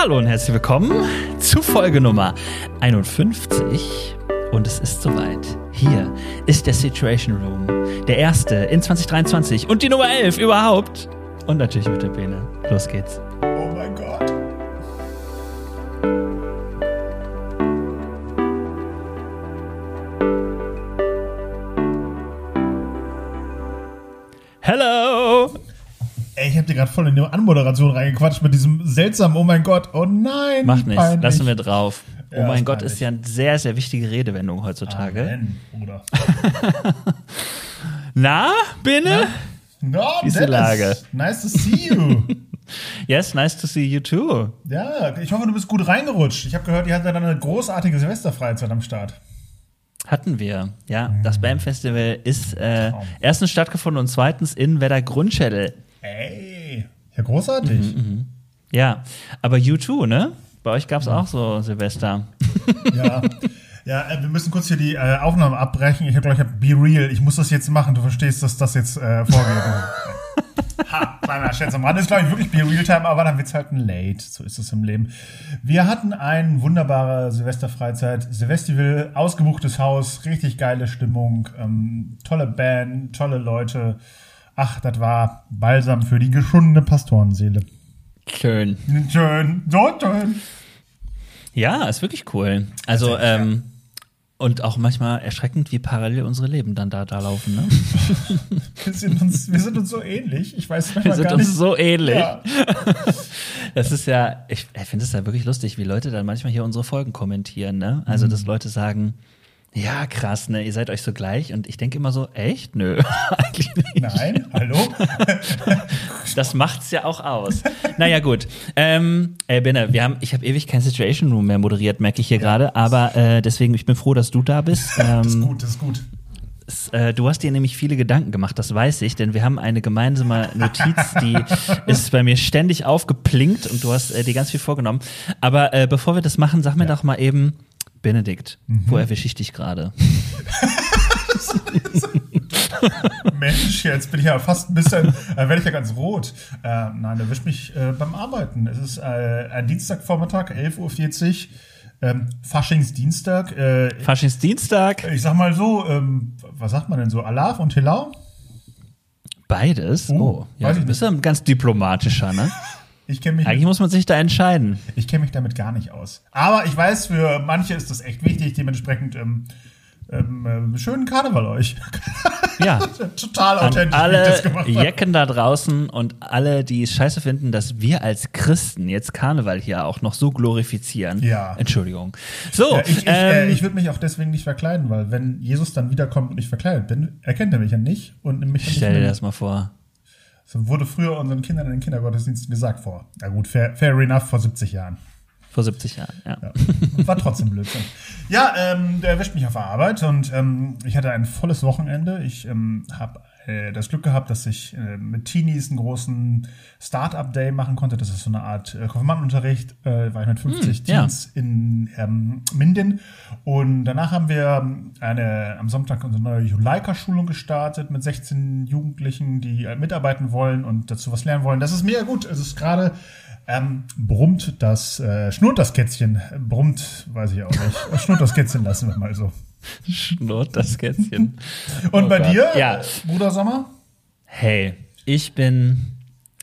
Hallo und herzlich willkommen zu Folge Nummer 51. Und es ist soweit. Hier ist der Situation Room. Der erste in 2023 und die Nummer 11 überhaupt. Und natürlich mit der Bene. Los geht's. Voll in die Anmoderation reingequatscht mit diesem seltsamen Oh mein Gott. Oh nein. Macht nichts, peinlich. lassen wir drauf. Ja, oh mein Gott, peinlich. ist ja eine sehr, sehr wichtige Redewendung heutzutage. Amen, Bruder. Na, Bene? No, Wie ist die Lage? Nice to see you. Yes, nice to see you too. ja, ich hoffe, du bist gut reingerutscht. Ich habe gehört, ihr hattet dann eine großartige Silvesterfreizeit am Start. Hatten wir, ja. Das BAM-Festival ist äh, erstens stattgefunden und zweitens in Werder Grundschädel. Ey, ja großartig. Mhm, Ja, aber U2, ne? Bei euch gab's auch so Silvester. Ja. Ja, äh, wir müssen kurz hier die äh, Aufnahme abbrechen. Ich habe gleich hab Be Real. Ich muss das jetzt machen. Du verstehst, dass das jetzt äh, vorgeht. ha, kleiner Scherz am Rand. Ist, glaube ich, wirklich Be Real Time, aber dann wird's halt ein Late. So ist es im Leben. Wir hatten ein wunderbare Silvesterfreizeit. Silvestival, ausgebuchtes Haus, richtig geile Stimmung, ähm, tolle Band, tolle Leute. Ach, das war Balsam für die geschundene Pastorenseele. Schön. Schön, so schön. Ja, ist wirklich cool. Also, ähm, und auch manchmal erschreckend, wie parallel unsere Leben dann da, da laufen, ne? Wir sind uns, wir sind uns so ähnlich. Ich weiß Wir manchmal sind gar uns so ähnlich. Ja. Das ist ja, ich, ich finde es ja wirklich lustig, wie Leute dann manchmal hier unsere Folgen kommentieren, ne? Also, Mhm. dass Leute sagen, ja, krass, ne, ihr seid euch so gleich. Und ich denke immer so, echt? Nö, eigentlich nicht. Nein, hallo? Das macht's ja auch aus. naja, gut. Ähm, ey, Benne, wir haben, ich habe ewig kein Situation Room mehr moderiert, merke ich hier gerade. Aber äh, deswegen, ich bin froh, dass du da bist. Das ist Ähm, gut, das ist gut. äh, du hast dir nämlich viele Gedanken gemacht, das weiß ich, denn wir haben eine gemeinsame Notiz, die ist bei mir ständig aufgeplinkt und du hast äh, dir ganz viel vorgenommen. Aber äh, bevor wir das machen, sag mir doch mal eben, Benedikt, wo erwische ich dich gerade? Mensch, jetzt bin ich ja fast ein bisschen, äh, werde ich ja ganz rot. Äh, nein, erwischt mich äh, beim Arbeiten. Es ist äh, ein Dienstagvormittag, 11.40 Uhr, ähm, Faschingsdienstag. Äh, Faschingsdienstag? ich sag mal so, ähm, was sagt man denn so, Alaf und Hilau? Beides? Oh, Oh, ja, du ich bist ja ein ganz diplomatischer, ne? Ich kenne mich, Eigentlich muss man sich da entscheiden. ich kenn mich damit gar nicht aus. Aber ich weiß, für manche ist das echt wichtig, dementsprechend ähm, ähm, äh, schönen Karneval euch. Ja. Total An authentisch, ich alle das gemacht habe. Jecken da draußen und alle, die es scheiße finden, dass wir als Christen jetzt Karneval hier auch noch so glorifizieren. Ja. Entschuldigung. So, Ja, ich ich, äh, ähm, ich würde mich auch deswegen nicht verkleiden, weil wenn Jesus dann wiederkommt und ich verkleidet bin, erkennt er mich ja nicht und nimmt mich dann stell dir das mal vor. So wurde früher unseren Kindern in den Kindergottesdiensten gesagt vor. Na gut, fair, fair enough, vor 70 Jahren. Vor 70 Jahren, ja. Ja. War trotzdem Blödsinn. Ja, ähm, der erwischt mich auf der Arbeit und ähm, ich hatte ein volles Wochenende. Ich ähm, habe äh, das Glück gehabt, dass ich äh, mit Teenies einen großen Start-up-Day machen konnte. Das ist so eine Art äh, Konfirmandenunterricht. Äh, war ich mit 50 Hm, ja. Teens in ähm, Minden. Und danach haben wir ähm, eine, am Sonntag unsere neue Juleika-Schulung gestartet mit 16 Jugendlichen, die äh, mitarbeiten wollen und dazu was lernen wollen. Das ist mega gut. Es ist gerade ähm, brummt das, äh, schnurrt das Kätzchen. Brummt, weiß ich auch nicht. Schnurrt das Kätzchen lassen wir mal so. Schnurrt das Kätzchen. Und Oh bei Gott. dir, Ja. Bruder Sommer? Hey, ich bin.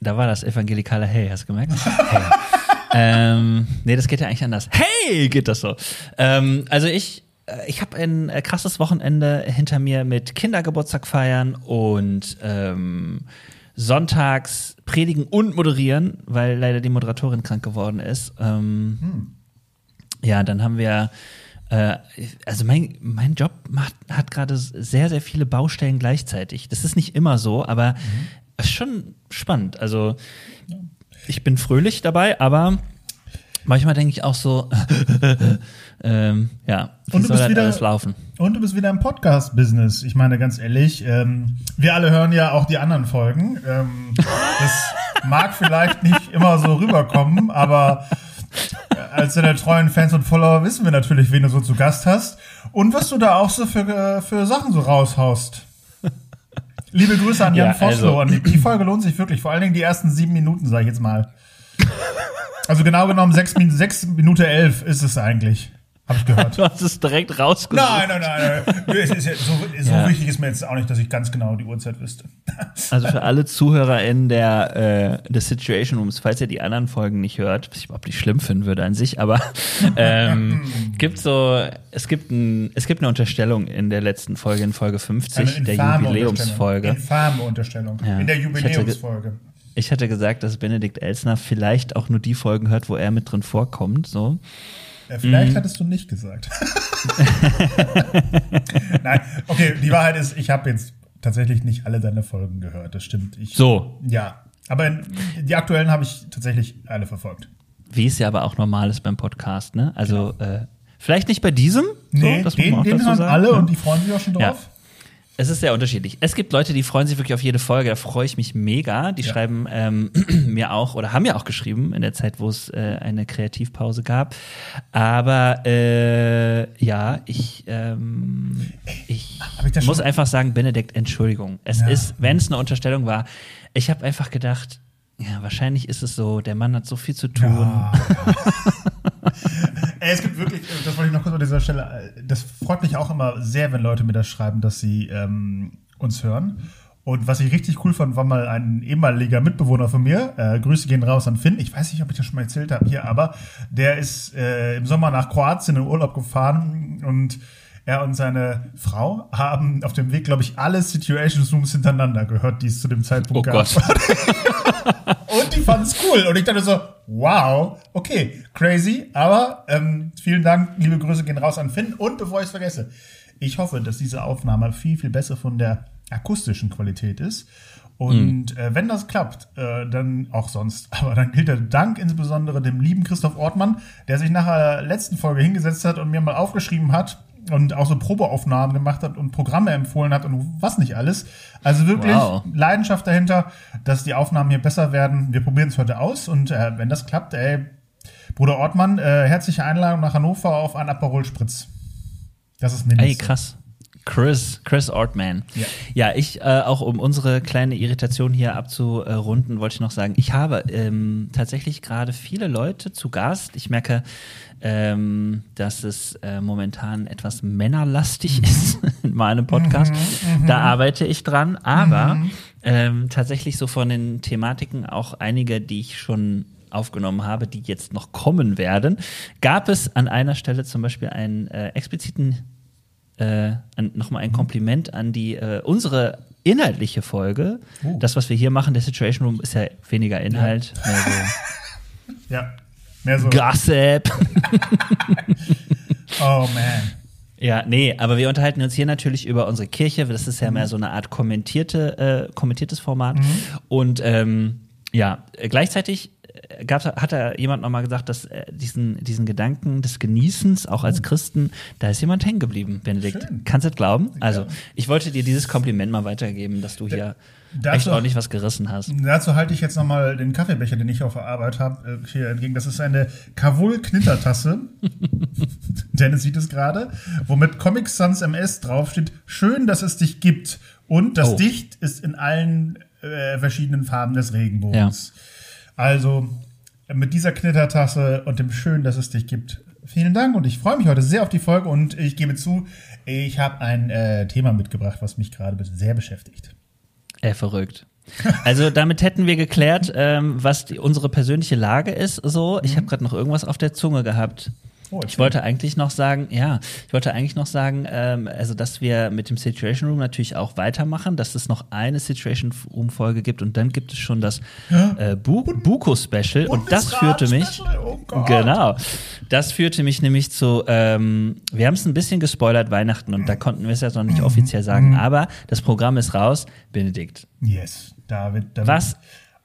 Da war das evangelikale Hey, hast du gemerkt? Hey. ähm, nee, das geht ja eigentlich anders. Hey, geht das so. Ähm, also ich, äh, ich habe ein äh, krasses Wochenende hinter mir mit Kindergeburtstag feiern und ähm, sonntags predigen und moderieren, weil leider die Moderatorin krank geworden ist. Ähm, Ja, dann haben wir, äh, also mein, mein Job macht, hat gerade sehr, sehr viele Baustellen gleichzeitig. Das ist nicht immer so, aber es ist schon spannend. Also ich bin fröhlich dabei, aber manchmal denke ich auch so, ähm, ja, wie Und du soll bist wieder- alles laufen? Und du bist wieder im Podcast-Business. Ich meine, ganz ehrlich, ähm, wir alle hören ja auch die anderen Folgen. Ähm, das mag vielleicht nicht immer so rüberkommen, aber als deine treuen Fans und Follower wissen wir natürlich, wen du so zu Gast hast und was du da auch so für, äh, für Sachen so raushaust. Liebe Grüße an Jan Ja, also- die, Folge lohnt sich wirklich. Vor allen Dingen die ersten sieben Minuten, sage ich jetzt mal. Also genau genommen 6 Min sechs Minuten 11 ist es eigentlich. Habe ich gehört. Du hast es direkt rausgesucht. Nein, nein, nein. nein. Ja so so Ja. wichtig ist mir jetzt auch nicht, dass ich ganz genau die Uhrzeit wüsste. Also für alle ZuhörerInnen der, äh, des Situation Rooms, falls ihr die anderen Folgen nicht hört, was ich überhaupt nicht schlimm finden würde an sich, aber ähm, gibt so, es gibt, ein, es gibt eine Unterstellung in der letzten Folge, in Folge 50, der Jubiläumsfolge. Infame Unterstellung. Ja. In der Jubiläumsfolge. Ich hatte gesagt, dass Benedikt Elsner vielleicht auch nur die Folgen hört, wo er mit drin vorkommt. So. Ja, vielleicht Mhm. hattest du nicht gesagt. Nein, okay, die Wahrheit ist, ich habe jetzt tatsächlich nicht alle deine Folgen gehört. Das stimmt. Ich, So, Ja, aber in, die aktuellen habe ich tatsächlich alle verfolgt. wie es ja aber auch normal ist beim Podcast, ne? Also äh, vielleicht nicht bei diesem. So, Nee, das muss den, man auch den dazu hören sagen, alle ne? und die freuen sich auch schon Ja. Es ist sehr unterschiedlich. Es gibt Leute, die freuen sich wirklich auf jede Folge. Da freue ich mich mega. Die Ja. schreiben ähm, mir auch oder haben mir auch geschrieben in der Zeit, wo es äh, eine Kreativpause gab. Aber äh, ja, ich, ähm, ich ich muss einfach sagen, Benedikt, Entschuldigung. Es Ja. ist, wenn es eine Unterstellung war, ich habe einfach gedacht, ja, wahrscheinlich ist es so, der Mann hat so viel zu tun. Ja. Ey, es gibt wirklich, das wollte ich noch kurz an dieser Stelle, das freut mich auch immer sehr, wenn Leute mir das schreiben, dass sie ähm, uns hören. Und was ich richtig cool fand, war mal ein ehemaliger Mitbewohner von mir, äh, Grüße gehen raus an Finn, ich weiß nicht, ob ich das schon mal erzählt habe hier, aber der ist äh, im Sommer nach Kroatien in Urlaub gefahren und er und seine Frau haben auf dem Weg, glaube ich, alle Situation Rooms hintereinander gehört, die es zu dem Zeitpunkt Oh gab. Und die fanden es cool. Und ich dachte so, wow, okay, crazy. Aber ähm, vielen Dank, liebe Grüße gehen raus an Finn. Und bevor ich es vergesse, ich hoffe, dass diese Aufnahme viel, viel besser von der akustischen Qualität ist. Und äh, wenn das klappt, äh, dann auch sonst. Aber dann gilt der Dank insbesondere dem lieben Christoph Ortmann, der sich nach der letzten Folge hingesetzt hat und mir mal aufgeschrieben hat und auch so Probeaufnahmen gemacht hat und Programme empfohlen hat und was nicht alles. Also wirklich Wow. Leidenschaft dahinter, dass die Aufnahmen hier besser werden. Wir probieren es heute aus und äh, wenn das klappt, ey, Bruder Ortmann, äh, herzliche Einladung nach Hannover auf einen Aperol Spritz. Das ist mindestens. Ey, krass. Chris, Chris Ortman. Ja. Ja, ich, äh, auch um unsere kleine Irritation hier abzurunden, wollte ich noch sagen, ich habe ähm, tatsächlich gerade viele Leute zu Gast. Ich merke, ähm, dass es äh, momentan etwas männerlastig ist in meinem Podcast. da arbeite ich dran, aber ähm, tatsächlich so von den Thematiken auch einige, die ich schon aufgenommen habe, die jetzt noch kommen werden, gab es an einer Stelle zum Beispiel einen äh, expliziten äh, nochmal ein Kompliment an die äh, unsere inhaltliche Folge. Oh. Das, was wir hier machen, der Situation Room, ist ja weniger Inhalt, mehr Ja. Mehr so. so Gossip. Oh man. ja, nee, aber wir unterhalten uns hier natürlich über unsere Kirche. Das ist ja mehr so eine Art kommentierte, äh, kommentiertes Format. Und ähm, ja, gleichzeitig äh, gab's, hat da jemand nochmal gesagt, dass äh, diesen, diesen Gedanken des Genießens, auch als Christen, da ist jemand hängen geblieben, Benedikt. Schön. Kannst du das glauben? Also, Ja. ich wollte dir dieses Kompliment mal weitergeben, dass du hier dazu- echt ordentlich was gerissen hast. Dazu halte ich jetzt nochmal den Kaffeebecher, den ich auf der Arbeit habe, äh, hier entgegen. Das ist eine Kavul-Knittertasse. Dennis sieht es gerade, womit Comic Sans MS draufsteht. Schön, dass es dich gibt. Und das Oh. Dicht ist in allen äh, verschiedenen Farben des Regenbogens. Also mit dieser Knittertasse und dem Schön, dass es dich gibt. Vielen Dank und ich freue mich heute sehr auf die Folge und ich gebe zu, ich habe ein äh, Thema mitgebracht, was mich gerade sehr beschäftigt. Äh, verrückt. Also damit hätten wir geklärt, ähm, was die, unsere persönliche Lage ist. So, ich habe gerade noch irgendwas auf der Zunge gehabt. Oh, Ich wollte eigentlich noch sagen, ja, ich wollte eigentlich noch sagen, ähm, also dass wir mit dem Situation Room natürlich auch weitermachen, dass es noch eine Situation Room Folge gibt und dann gibt es schon das äh, Bu Buko Special und das führte mich, oh genau, das führte mich nämlich zu, ähm, wir haben es ein bisschen gespoilert Weihnachten und da konnten wir es ja noch nicht Mhm. offiziell sagen, aber das Programm ist raus, Benedikt. Yes, David. David. Was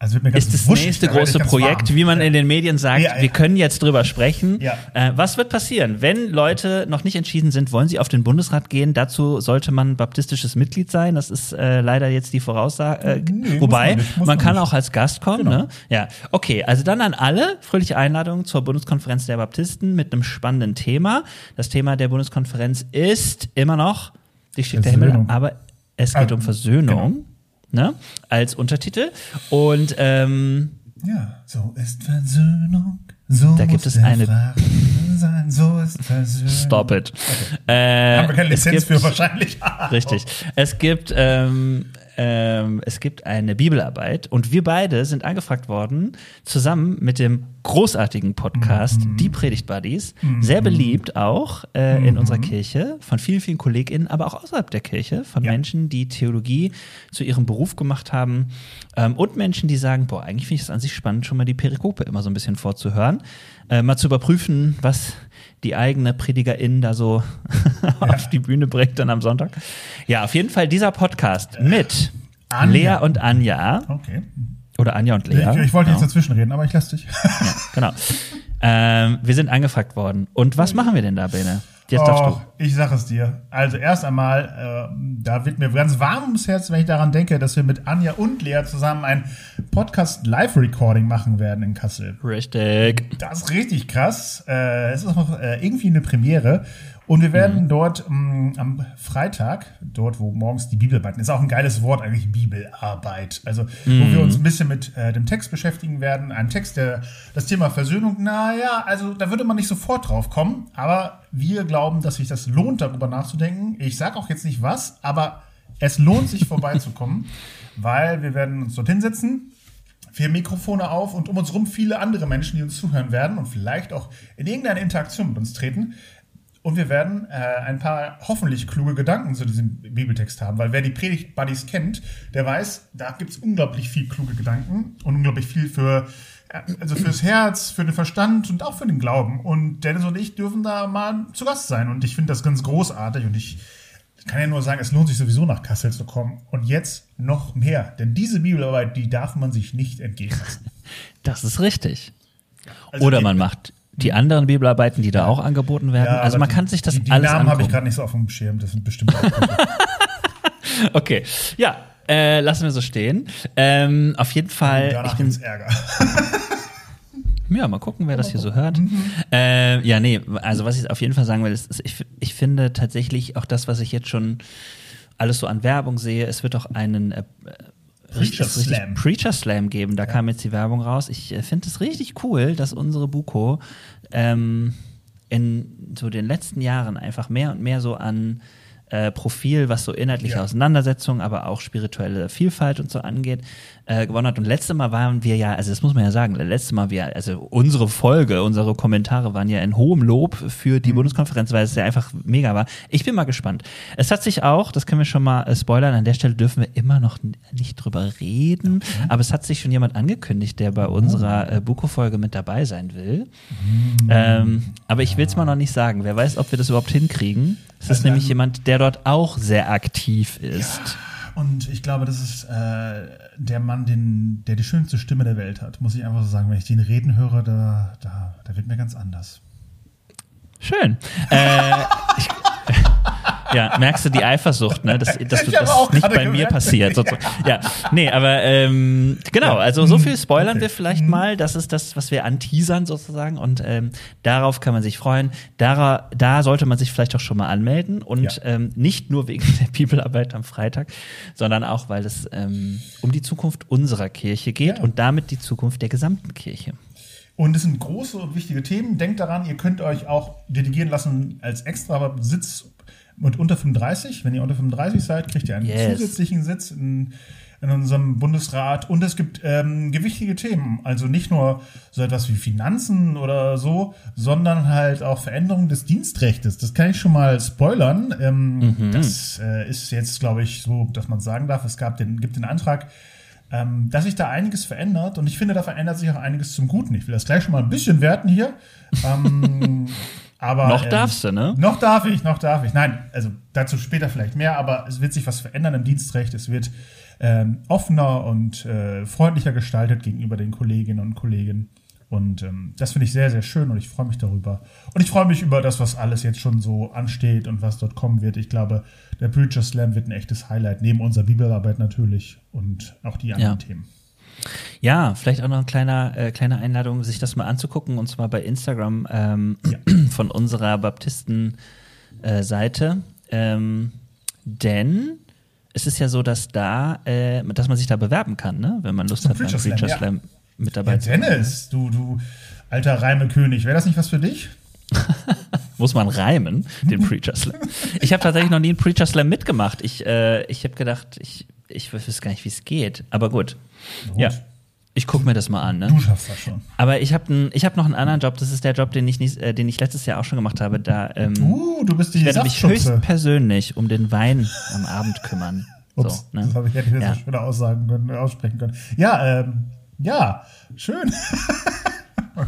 also wird mir ganz ist das wuschig, nächste große Projekt, wie man Ja. in den Medien sagt, Ja, ja. wir können jetzt drüber sprechen. Ja. Äh, was wird passieren, wenn Leute noch nicht entschieden sind, wollen sie auf den Bundesrat gehen? Dazu sollte man baptistisches Mitglied sein. Das ist äh, leider jetzt die Voraussage. Äh, Nee, wobei, man nicht, man man kann nicht. auch als Gast kommen. Genau. Ne? Ja, okay. Also dann an alle fröhliche Einladung zur Bundeskonferenz der Baptisten mit einem spannenden Thema. Das Thema der Bundeskonferenz ist immer noch die steht der Himmel, aber es geht Ah, um Versöhnung. Ne? Als Untertitel. Und ähm, Ja, so ist Versöhnung. So da gibt es eine. Sein, so ist Versöhnung. Stop it. Haben Äh, wir keine es Lizenz gibt- für wahrscheinlich. Richtig. Es gibt, ähm, ähm, es gibt eine Bibelarbeit und wir beide sind angefragt worden, zusammen mit dem großartigen Podcast Mhm. Die Predigt Buddies, sehr beliebt auch äh, in unserer Kirche, von vielen, vielen KollegInnen, aber auch außerhalb der Kirche, von Ja. Menschen, die Theologie zu ihrem Beruf gemacht haben ähm, und Menschen, die sagen, boah, eigentlich finde ich es an sich spannend, schon mal die Perikope immer so ein bisschen vorzuhören, äh, mal zu überprüfen, was die eigene Predigerin da so auf die Bühne bringt dann am Sonntag. Ja, auf jeden Fall dieser Podcast mit Anja. Lea und Anja Okay. Oder Anja und Lea. Ich, ich wollte genau. jetzt dazwischen reden, aber ich lasse dich. genau. Ähm, wir sind angefragt worden. Und was machen wir denn da, Bene? Jetzt Oh, ich sag es dir. Also erst einmal, äh, da wird mir ganz warm ums Herz, wenn ich daran denke, dass wir mit Anja und Lea zusammen ein Podcast Live-Recording machen werden in Kassel. Richtig. Das ist richtig krass. Äh, es ist auch äh, irgendwie eine Premiere. Und wir werden dort mh, am Freitag, dort wo morgens die Bibelarbeit, ist auch ein geiles Wort eigentlich, Bibelarbeit. Also wo wir uns ein bisschen mit äh, dem Text beschäftigen werden. Ein Text, der das Thema Versöhnung, naja, also da würde man nicht sofort drauf kommen. Aber wir glauben, dass sich das lohnt, darüber nachzudenken. Ich sage auch jetzt nicht was, aber es lohnt sich vorbeizukommen, weil wir werden uns dort hinsetzen, vier Mikrofone auf und um uns rum viele andere Menschen, die uns zuhören werden und vielleicht auch in irgendeine Interaktion mit uns treten. Und wir werden äh, ein paar hoffentlich kluge Gedanken zu diesem Bibeltext haben, weil wer die Predigt-Buddies kennt, der weiß, da gibt es unglaublich viel kluge Gedanken und unglaublich viel für, äh, also fürs Herz, für den Verstand und auch für den Glauben. Und Dennis und ich dürfen da mal zu Gast sein. Und ich finde das ganz großartig und ich kann ja nur sagen, es lohnt sich sowieso nach Kassel zu kommen. Und jetzt noch mehr, denn diese Bibelarbeit, die darf man sich nicht entgehen lassen. Das ist richtig. Also Oder man macht die anderen Bibelarbeiten, die da auch angeboten werden. Ja, also man kann sich das die, die alles Namen habe ich gerade nicht so auf dem Schirm, das sind bestimmt auch. Okay, ja, äh, lassen wir so stehen. Ähm, auf jeden Fall, ich Danach bin gibt's Ärger. Ja, mal gucken, wer das hier so hört. Äh, ja, nee, also was ich auf jeden Fall sagen will, ist, ist ich, ich finde tatsächlich auch das, was ich jetzt schon alles so an Werbung sehe, es wird auch einen äh, Preacher Slam. Preacher Slam geben. Da kam jetzt die Werbung raus. Ich äh, finde es richtig cool, dass unsere Buko ähm, in so den letzten Jahren einfach mehr und mehr so an äh, Profil, was so inhaltliche Ja. Auseinandersetzung, aber auch spirituelle Vielfalt und so angeht, äh, gewonnen hat. Und letztes Mal waren wir ja, also das muss man ja sagen, letztes Mal wir, also unsere Folge, unsere Kommentare waren ja in hohem Lob für Mhm. die Bundeskonferenz, weil es ja einfach mega war. Ich bin mal gespannt. Es hat sich auch, das können wir schon mal äh, spoilern, an der Stelle dürfen wir immer noch nicht drüber reden, aber es hat sich schon jemand angekündigt, der bei unserer äh, Buko-Folge mit dabei sein will. Mhm. Ähm, aber ich will es mal noch nicht sagen. Wer weiß, ob wir das überhaupt hinkriegen. Es ist Also, nämlich jemand, der dort auch sehr aktiv ist. Und ich glaube, das ist äh, der Mann, den, der die schönste Stimme der Welt hat, muss ich einfach so sagen. Wenn ich den reden höre, da, da, da wird mir ganz anders. Schön. Äh, ich, ja, merkst du die Eifersucht, ne? Dass, dass du das nicht bei mir gemerkt. passiert. So, so. Ja, nee, aber ähm, genau, also so viel spoilern Okay. wir vielleicht mal. Das ist das, was wir anteasern sozusagen. Und ähm, darauf kann man sich freuen. Da, da sollte man sich vielleicht auch schon mal anmelden. Und Ja. ähm, nicht nur wegen der Bibelarbeit am Freitag, sondern auch, weil es ähm, um die Zukunft unserer Kirche geht Ja. und damit die Zukunft der gesamten Kirche. Und es sind große und wichtige Themen. Denkt daran, ihr könnt euch auch delegieren lassen als extra Sitz mit unter 35. Wenn ihr unter 35 seid, kriegt ihr einen Yes. zusätzlichen Sitz in, in unserem Bundesrat. Und es gibt ähm, gewichtige Themen. Also nicht nur so etwas wie Finanzen oder so, sondern halt auch Veränderungen des Dienstrechtes. Das kann ich schon mal spoilern. Ähm, Das äh, ist jetzt, glaube ich, so, dass man sagen darf, es gab den, gibt den Antrag, ähm, dass sich da einiges verändert und ich finde, da verändert sich auch einiges zum Guten. Ich will das gleich schon mal ein bisschen werten hier. Ähm, aber, Noch ähm, darfst du, ne? Noch darf ich, noch darf ich. Nein, also dazu später vielleicht mehr, aber es wird sich was verändern im Dienstrecht. Es wird ähm, offener und äh, freundlicher gestaltet gegenüber den Kolleginnen und Kollegen. Und ähm, das finde ich sehr, sehr schön und ich freue mich darüber. Und ich freue mich über das, was alles jetzt schon so ansteht und was dort kommen wird. Ich glaube, der Preacher Slam wird ein echtes Highlight, neben unserer Bibelarbeit natürlich und auch die anderen Ja. Themen. Ja, vielleicht auch noch eine kleine, äh, kleine Einladung, sich das mal anzugucken, und zwar bei Instagram ähm, von unserer Baptisten-Seite. ähm, denn es ist ja so, dass da, äh, dass man sich da bewerben kann, ne? wenn man Lust Zum hat, beim Preacher Slam, Preacher ja. Mit dabei Ja, zu sein. Dennis, du, du, alter Reimekönig. Wäre das nicht was für dich? Muss man reimen, den Preacher Slam. Ich habe tatsächlich noch nie einen Preacher Slam mitgemacht. Ich, äh, ich habe gedacht, ich, ich weiß gar nicht, wie es geht. Aber gut. Gut. Ja. Ich gucke mir das mal an. Ne? Du schaffst das schon. Aber ich habe ich hab noch einen anderen Job. Das ist der Job, den ich, nicht, äh, den ich letztes Jahr auch schon gemacht habe. Da, ähm, Uh, du bist die ich werde mich Saftschubse. höchst persönlich um den Wein am Abend kümmern. Ups, so, ne? das habe ich hätte Ja. so schöner aussagen können, aussprechen können. Ja, ähm, ja, schön.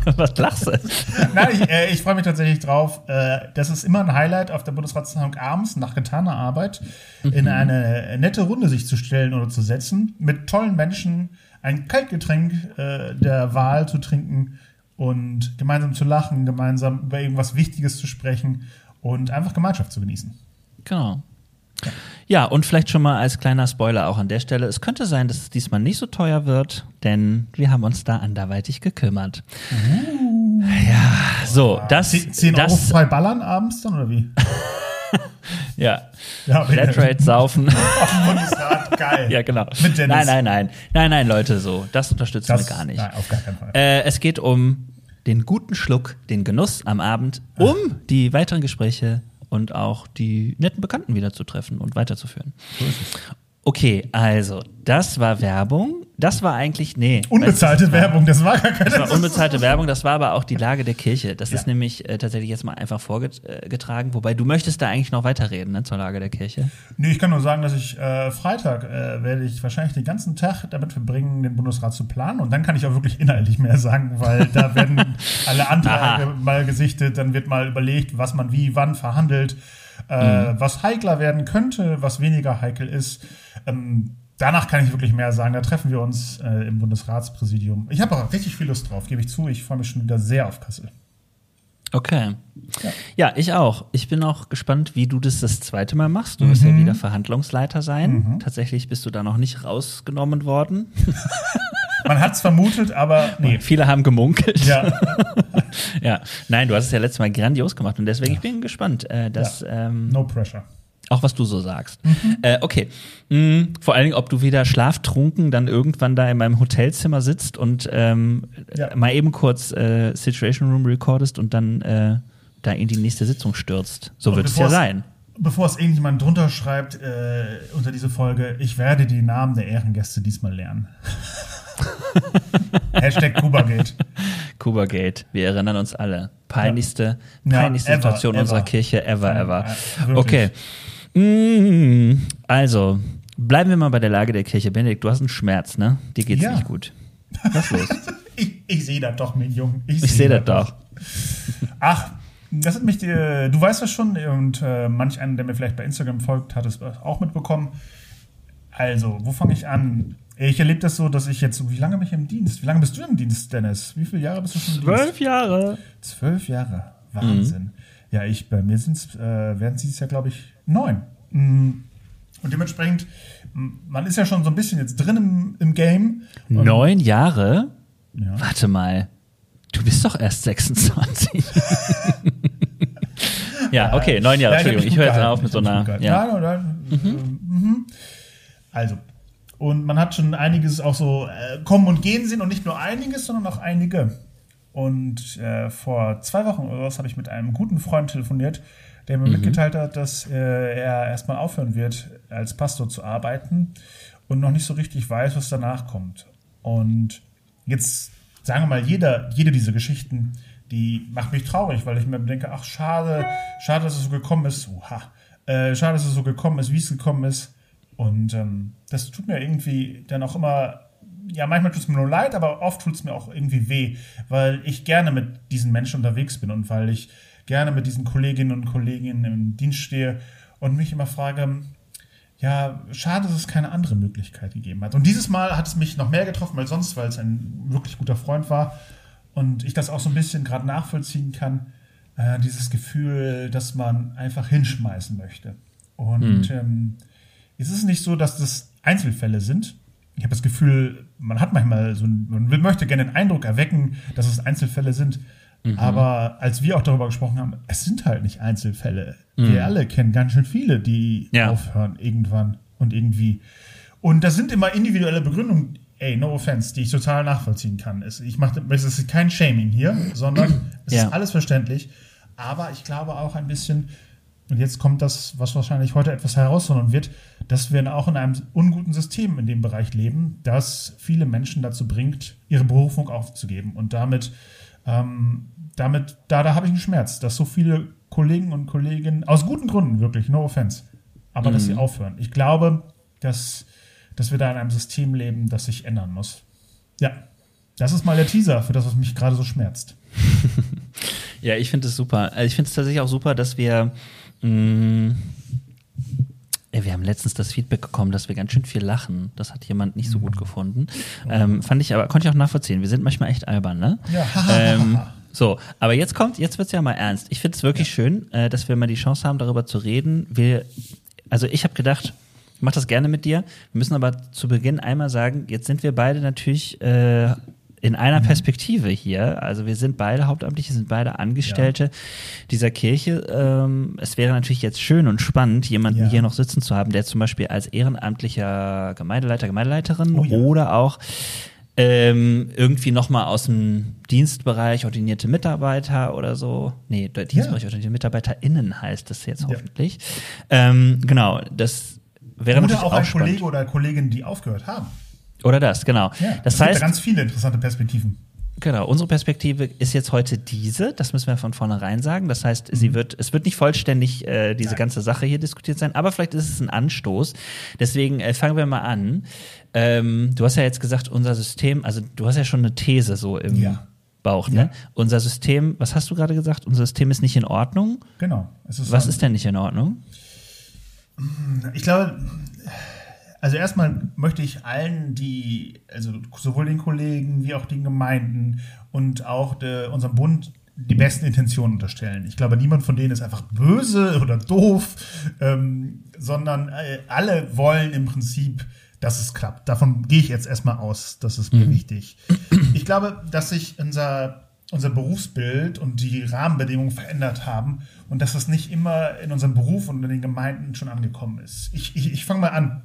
Was lachst du? Nein, ich, äh, ich freue mich tatsächlich drauf. Äh, das ist immer ein Highlight auf der Bundesratssitzung abends nach getaner Arbeit in eine nette Runde sich zu stellen oder zu setzen, mit tollen Menschen ein Kaltgetränk äh, der Wahl zu trinken und gemeinsam zu lachen, gemeinsam über irgendwas Wichtiges zu sprechen und einfach Gemeinschaft zu genießen. Genau. Ja, und vielleicht schon mal als kleiner Spoiler auch an der Stelle. Es könnte sein, dass es diesmal nicht so teuer wird, denn wir haben uns da anderweitig gekümmert. Ja, so, das, 10 Euro das, frei ballern abends dann oder wie? ja, Ja, Flatrate saufen. Auf Bundesrat, geil. ja, genau. Mit Dennis. Nein, nein, nein. Nein, nein, Leute, so. Das unterstützen Das, wir gar nicht. Nein, auf gar keinen Fall. Äh, es geht um den guten Schluck, den Genuss am Abend, um die weiteren Gespräche und auch die netten Bekannten wieder zu treffen und weiterzuführen. Okay, also, das war Werbung. Das war eigentlich, nee. Unbezahlte das war- Werbung, das war gar keine. Das war unbezahlte Werbung, das war aber auch die Lage der Kirche. Das Ja. ist nämlich äh, tatsächlich jetzt mal einfach vorgetragen, wobei du möchtest da eigentlich noch weiterreden, ne, zur Lage der Kirche. Nee, ich kann nur sagen, dass ich äh, Freitag äh, werde ich wahrscheinlich den ganzen Tag damit verbringen, den Bundesrat zu planen. Und dann kann ich auch wirklich inhaltlich mehr sagen, weil da werden alle Anträge Aha. mal gesichtet, dann wird mal überlegt, was man wie, wann verhandelt, äh, was heikler werden könnte, was weniger heikel ist. Ähm, danach kann ich wirklich mehr sagen. Da treffen wir uns äh, im Bundesratspräsidium. Ich habe auch richtig viel Lust drauf, gebe ich zu. Ich freue mich schon wieder sehr auf Kassel. Okay. Ja. ich auch. Ich bin auch gespannt, wie du das das zweite Mal machst. Du wirst ja wieder Verhandlungsleiter sein. Tatsächlich bist du da noch nicht rausgenommen worden. Man hat es vermutet, aber nee. Viele haben gemunkelt. Ja, Ja. Nein, du hast es ja letztes Mal grandios gemacht und deswegen ich bin gespannt, äh, dass ähm, no pressure. auch was du so sagst. Äh, okay. Mm, vor allen Dingen, ob du wieder schlaftrunken dann irgendwann da in meinem Hotelzimmer sitzt und ähm, Ja. mal eben kurz äh, Situation Room recordest und dann äh, da in die nächste Sitzung stürzt. So wird es ja sein. Bevor es irgendjemand drunter schreibt äh, unter diese Folge, ich werde die Namen der Ehrengäste diesmal lernen. Hashtag Kubagate. Kubagate, wir erinnern uns alle. Peinlichste, Ja, peinlichste ever, Situation ever. unserer Kirche ever, ever. Ja, okay. Mm, also, bleiben wir mal bei der Lage der Kirche. Benedikt, du hast einen Schmerz, ne? Dir geht's Ja. nicht gut. Was los? Ich, ich sehe das doch, mein Junge. Ich sehe das doch. Ach, das hat mich, du weißt das schon und äh, manch einer, der mir vielleicht bei Instagram folgt, hat es auch mitbekommen. Also, wo fange ich an? Ich erlebe das so, dass ich jetzt, wie lange bin ich im Dienst? Wie lange bist du im Dienst, Dennis? Wie viele Jahre bist du schon im Dienst? Jahre. Zwölf Jahre. Wahnsinn. Ja, ich, bei mir sind es, äh, werden es dieses Jahr, glaube ich, neun. Mm. Und dementsprechend, man ist ja schon so ein bisschen jetzt drin im, im Game. Und- Neun Jahre? Ja. Warte mal. Du bist doch erst 26. ja, okay, neun Jahre. Ja, Entschuldigung, mich ich höre jetzt auf mit so einer. ich Ja. gehalten. Nein, nein, mhm. Also, und man hat schon einiges auch so äh, kommen und gehen sehen und nicht nur einiges, sondern auch einige. Und äh, vor zwei Wochen oder was habe ich mit einem guten Freund telefoniert, der Mhm. mir mitgeteilt hat, dass äh, er erstmal aufhören wird, als Pastor zu arbeiten und noch nicht so richtig weiß, was danach kommt. Und jetzt sagen wir mal, jeder, jede dieser Geschichten, die macht mich traurig, weil ich mir denke, ach schade, schade, dass es so gekommen ist. Oha. Äh, schade, dass es so gekommen ist, wie es gekommen ist. Und ähm, das tut mir irgendwie dann auch immer, ja, manchmal tut es mir nur leid, aber oft tut es mir auch irgendwie weh, weil ich gerne mit diesen Menschen unterwegs bin und weil ich gerne mit diesen Kolleginnen und Kollegen im Dienst stehe und mich immer frage, ja, schade, dass es keine andere Möglichkeit gegeben hat. Und dieses Mal hat es mich noch mehr getroffen als sonst, weil es ein wirklich guter Freund war und ich das auch so ein bisschen gerade nachvollziehen kann, äh, dieses Gefühl, dass man einfach hinschmeißen möchte. Und ähm, es ist nicht so, dass das Einzelfälle sind. Ich habe das Gefühl, man hat manchmal so, ein- man möchte gerne den Eindruck erwecken, dass es Einzelfälle sind. Aber als wir auch darüber gesprochen haben, es sind halt nicht Einzelfälle. Wir alle kennen ganz schön viele, die Ja. aufhören irgendwann und irgendwie. Und das sind immer individuelle Begründungen. ey, no offense, die ich total nachvollziehen kann. Es, ich mache, es ist kein Shaming hier, sondern es ja. ist alles verständlich. Aber ich glaube auch ein bisschen, und jetzt kommt das, was wahrscheinlich heute etwas herausfordern wird, dass wir auch in einem unguten System in dem Bereich leben, das viele Menschen dazu bringt, ihre Berufung aufzugeben. Und damit, ähm, damit, da, da habe ich einen Schmerz, dass so viele Kollegen und Kolleginnen, aus guten Gründen wirklich, no offense, aber mhm. dass sie mhm. aufhören. Ich glaube, dass, dass wir da in einem System leben, das sich ändern muss. Ja, das ist mal der Teaser für das, was mich gerade so schmerzt. ja, ich finde es super. Also ich finde es tatsächlich auch super, dass wir mm, wir haben letztens das Feedback bekommen, dass wir ganz schön viel lachen. Das hat jemand nicht so gut gefunden. Ähm, fand ich aber, konnte ich auch nachvollziehen. Wir sind manchmal echt albern, ne? Ja. ähm, so, aber jetzt kommt, jetzt wird's ja mal ernst. Ich finde es wirklich ja. schön, äh, dass wir mal die Chance haben, darüber zu reden. Wir, also ich habe gedacht, ich mache das gerne mit dir. Wir müssen aber zu Beginn einmal sagen, jetzt sind wir beide natürlich äh, in einer mhm. Perspektive hier. Also wir sind beide Hauptamtliche, sind beide Angestellte ja. dieser Kirche. Ähm, es wäre natürlich jetzt schön und spannend, jemanden ja. hier noch sitzen zu haben, der zum Beispiel als ehrenamtlicher Gemeindeleiter, Gemeindeleiterin oh, ja. oder auch ähm, irgendwie nochmal aus dem Dienstbereich ordinierte Mitarbeiter oder so. Nee, Dienstbereich ordinierte MitarbeiterInnen heißt das jetzt hoffentlich. Ähm, genau, das wäre oder natürlich auch, auch ein spannend. Kollege oder Kollegin, die aufgehört haben. Oder das, genau. Ja, das heißt, gibt ganz viele interessante Perspektiven. Genau, unsere Perspektive ist jetzt heute diese, das müssen wir von vornherein sagen. Das heißt, mhm. sie wird, es wird nicht vollständig äh, diese Nein. ganze Sache hier diskutiert sein, aber vielleicht ist es ein Anstoß. Deswegen äh, fangen wir mal an. Ähm, du hast ja jetzt gesagt, unser System, also du hast ja schon eine These so im ja. Bauch, ne? Ja. Unser System, was hast du gerade gesagt? Unser System ist nicht in Ordnung. Genau. Ist was ist denn nicht in Ordnung? Ich glaube, also erstmal möchte ich allen, die, also sowohl den Kollegen wie auch den Gemeinden und auch de, unserem Bund die besten Intentionen unterstellen. Ich glaube, niemand von denen ist einfach böse oder doof, ähm, sondern äh, alle wollen im Prinzip, dass es klappt. Davon gehe ich jetzt erstmal aus. Das ist mir mhm. wichtig. Ich glaube, dass sich unser, unser Berufsbild und die Rahmenbedingungen verändert haben und dass das nicht immer in unserem Beruf und in den Gemeinden schon angekommen ist. Ich, ich, ich fange mal an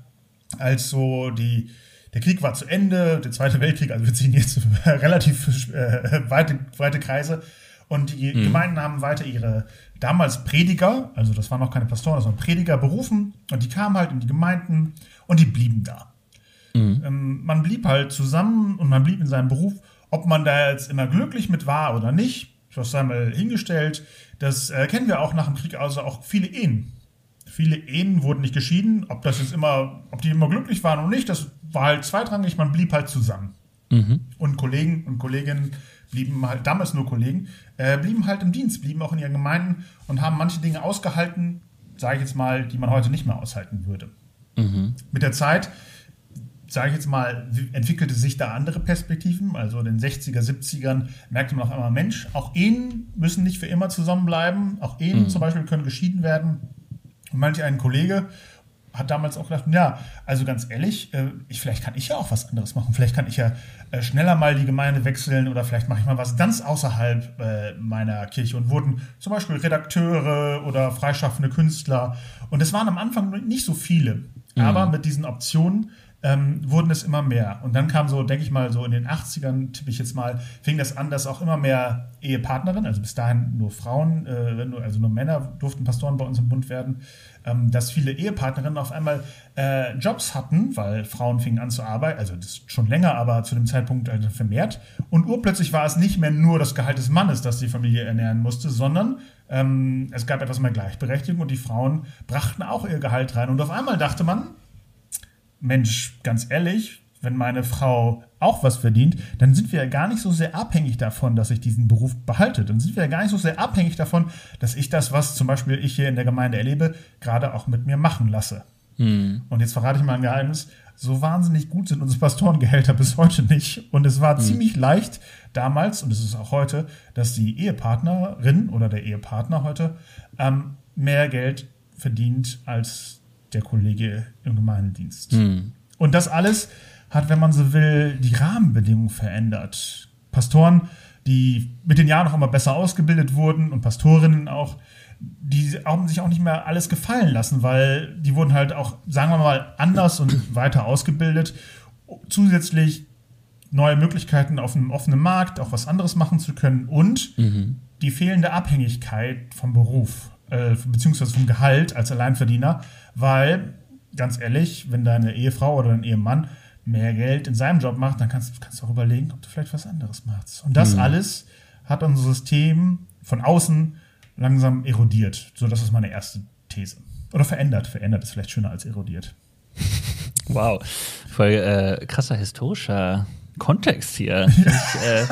als so die, der Krieg war zu Ende, der Zweite Weltkrieg, also wir ziehen jetzt relativ äh, weite, weite Kreise. Und die mhm. Gemeinden haben weiter ihre damals Prediger, also das waren noch keine Pastoren, das waren Prediger berufen und die kamen halt in die Gemeinden und die blieben da. Mhm. Ähm, man blieb halt zusammen und man blieb in seinem Beruf. Ob man da jetzt immer glücklich mit war oder nicht, das sei mal hingestellt. Das äh, kennen wir auch nach dem Krieg, also auch viele Ehen Viele Ehen wurden nicht geschieden. Ob das jetzt immer, ob die immer glücklich waren oder nicht, das war halt zweitrangig. Man blieb halt zusammen. Mhm. Und Kollegen und Kolleginnen blieben halt, damals nur Kollegen, äh, blieben halt im Dienst, blieben auch in ihren Gemeinden und haben manche Dinge ausgehalten, sage ich jetzt mal, die man heute nicht mehr aushalten würde. Mhm. Mit der Zeit, sage ich jetzt mal, entwickelte sich da andere Perspektiven. Also in den 60er, 70ern merkte man auf einmal, Mensch, auch Ehen müssen nicht für immer zusammenbleiben. Auch Ehen mhm. zum Beispiel können geschieden werden. Und manch ein Kollege hat damals auch gedacht, ja, also ganz ehrlich, äh, ich, vielleicht kann ich ja auch was anderes machen. Vielleicht kann ich ja äh, schneller mal die Gemeinde wechseln oder vielleicht mache ich mal was ganz außerhalb äh, meiner Kirche und wurden zum Beispiel Redakteure oder freischaffende Künstler. Und es waren am Anfang nicht so viele. Mhm. Aber mit diesen Optionen ähm, wurden es immer mehr. Und dann kam so, denke ich mal, so in den 80ern, tippe ich jetzt mal, fing das an, dass auch immer mehr Ehepartnerinnen, also bis dahin nur Frauen, äh, also nur Männer durften Pastoren bei uns im Bund werden, ähm, dass viele Ehepartnerinnen auf einmal äh, Jobs hatten, weil Frauen fingen an zu arbeiten, also das schon länger, aber zu dem Zeitpunkt also vermehrt. Und urplötzlich war es nicht mehr nur das Gehalt des Mannes, das die Familie ernähren musste, sondern ähm, es gab etwas mehr Gleichberechtigung und die Frauen brachten auch ihr Gehalt rein. Und auf einmal dachte man, Mensch, ganz ehrlich, wenn meine Frau auch was verdient, dann sind wir ja gar nicht so sehr abhängig davon, dass ich diesen Beruf behalte. Dann sind wir ja gar nicht so sehr abhängig davon, dass ich das, was zum Beispiel ich hier in der Gemeinde erlebe, gerade auch mit mir machen lasse. Hm. Und jetzt verrate ich mal ein Geheimnis. So wahnsinnig gut sind unsere Pastorengehälter bis heute nicht. Und es war hm. ziemlich leicht damals, und es ist auch heute, dass die Ehepartnerin oder der Ehepartner heute ähm, mehr Geld verdient als der Kollege im Gemeindienst. Mhm. Und das alles hat, wenn man so will, die Rahmenbedingungen verändert. Pastoren, die mit den Jahren noch immer besser ausgebildet wurden und Pastorinnen auch, die haben sich auch nicht mehr alles gefallen lassen, weil die wurden halt auch, sagen wir mal, anders und weiter ausgebildet. Zusätzlich neue Möglichkeiten auf einem offenen Markt, auch was anderes machen zu können und mhm. die fehlende Abhängigkeit vom Beruf, äh, beziehungsweise vom Gehalt als Alleinverdiener, weil, ganz ehrlich, wenn deine Ehefrau oder dein Ehemann mehr Geld in seinem Job macht, dann kannst, kannst du auch überlegen, ob du vielleicht was anderes machst. Und das mhm. alles hat unser System von außen langsam erodiert. So, das ist meine erste These. Oder verändert. Verändert ist vielleicht schöner als erodiert. Wow. Voll äh, krasser historischer Kontext hier. Ja, ich, äh,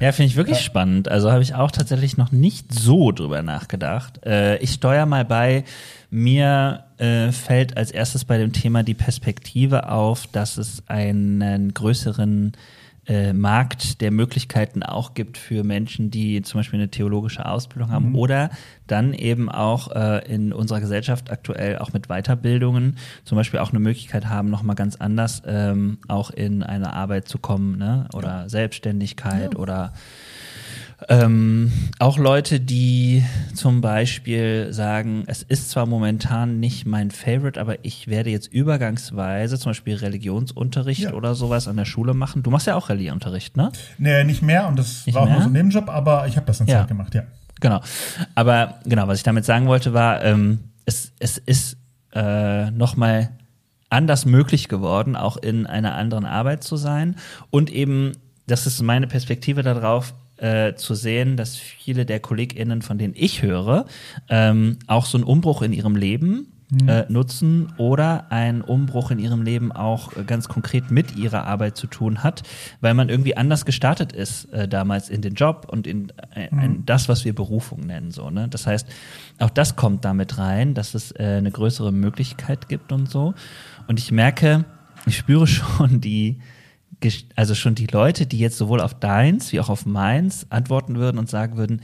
ja finde ich wirklich ja. spannend. Also habe ich auch tatsächlich noch nicht so drüber nachgedacht. Äh, ich steuere mal bei, mir äh, fällt als erstes bei dem Thema die Perspektive auf, dass es einen größeren äh, Markt der Möglichkeiten auch gibt für Menschen, die zum Beispiel eine theologische Ausbildung haben mhm. oder dann eben auch äh, in unserer Gesellschaft aktuell auch mit Weiterbildungen zum Beispiel auch eine Möglichkeit haben, nochmal ganz anders ähm, auch in eine Arbeit zu kommen ne? oder ja. Selbstständigkeit ja. oder ähm, auch Leute, die zum Beispiel sagen, es ist zwar momentan nicht mein Favorite, aber ich werde jetzt übergangsweise zum Beispiel Religionsunterricht ja. oder sowas an der Schule machen. Du machst ja auch Religionsunterricht, ne? Nee, nicht mehr und das nicht war auch nur so ein Nebenjob, aber ich habe das eine ja. Zeit gemacht, ja. Genau. Aber genau, was ich damit sagen wollte, war, ähm, es, es ist äh, nochmal anders möglich geworden, auch in einer anderen Arbeit zu sein und eben das ist meine Perspektive darauf, äh, zu sehen, dass viele der KollegInnen, von denen ich höre, ähm, auch so einen Umbruch in ihrem Leben mhm. äh, nutzen oder ein Umbruch in ihrem Leben auch ganz konkret mit ihrer Arbeit zu tun hat, weil man irgendwie anders gestartet ist äh, damals in den Job und in, äh, mhm. in, das, was wir Berufung nennen. So, ne? Das heißt, auch das kommt damit rein, dass es äh, eine größere Möglichkeit gibt und so. Und ich merke, ich spüre schon die, also schon die Leute, die jetzt sowohl auf deins wie auch auf meins antworten würden und sagen würden,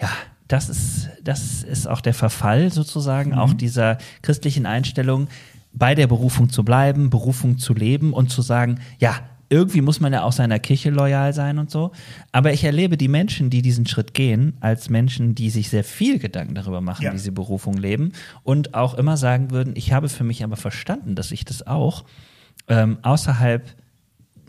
ja, das ist, das ist auch der Verfall sozusagen, mhm. auch dieser christlichen Einstellung, bei der Berufung zu bleiben, Berufung zu leben und zu sagen, ja, irgendwie muss man ja auch seiner Kirche loyal sein und so. Aber ich erlebe die Menschen, die diesen Schritt gehen, als Menschen, die sich sehr viel Gedanken darüber machen, ja. wie sie Berufung leben und auch immer sagen würden, ich habe für mich aber verstanden, dass ich das auch ähm, außerhalb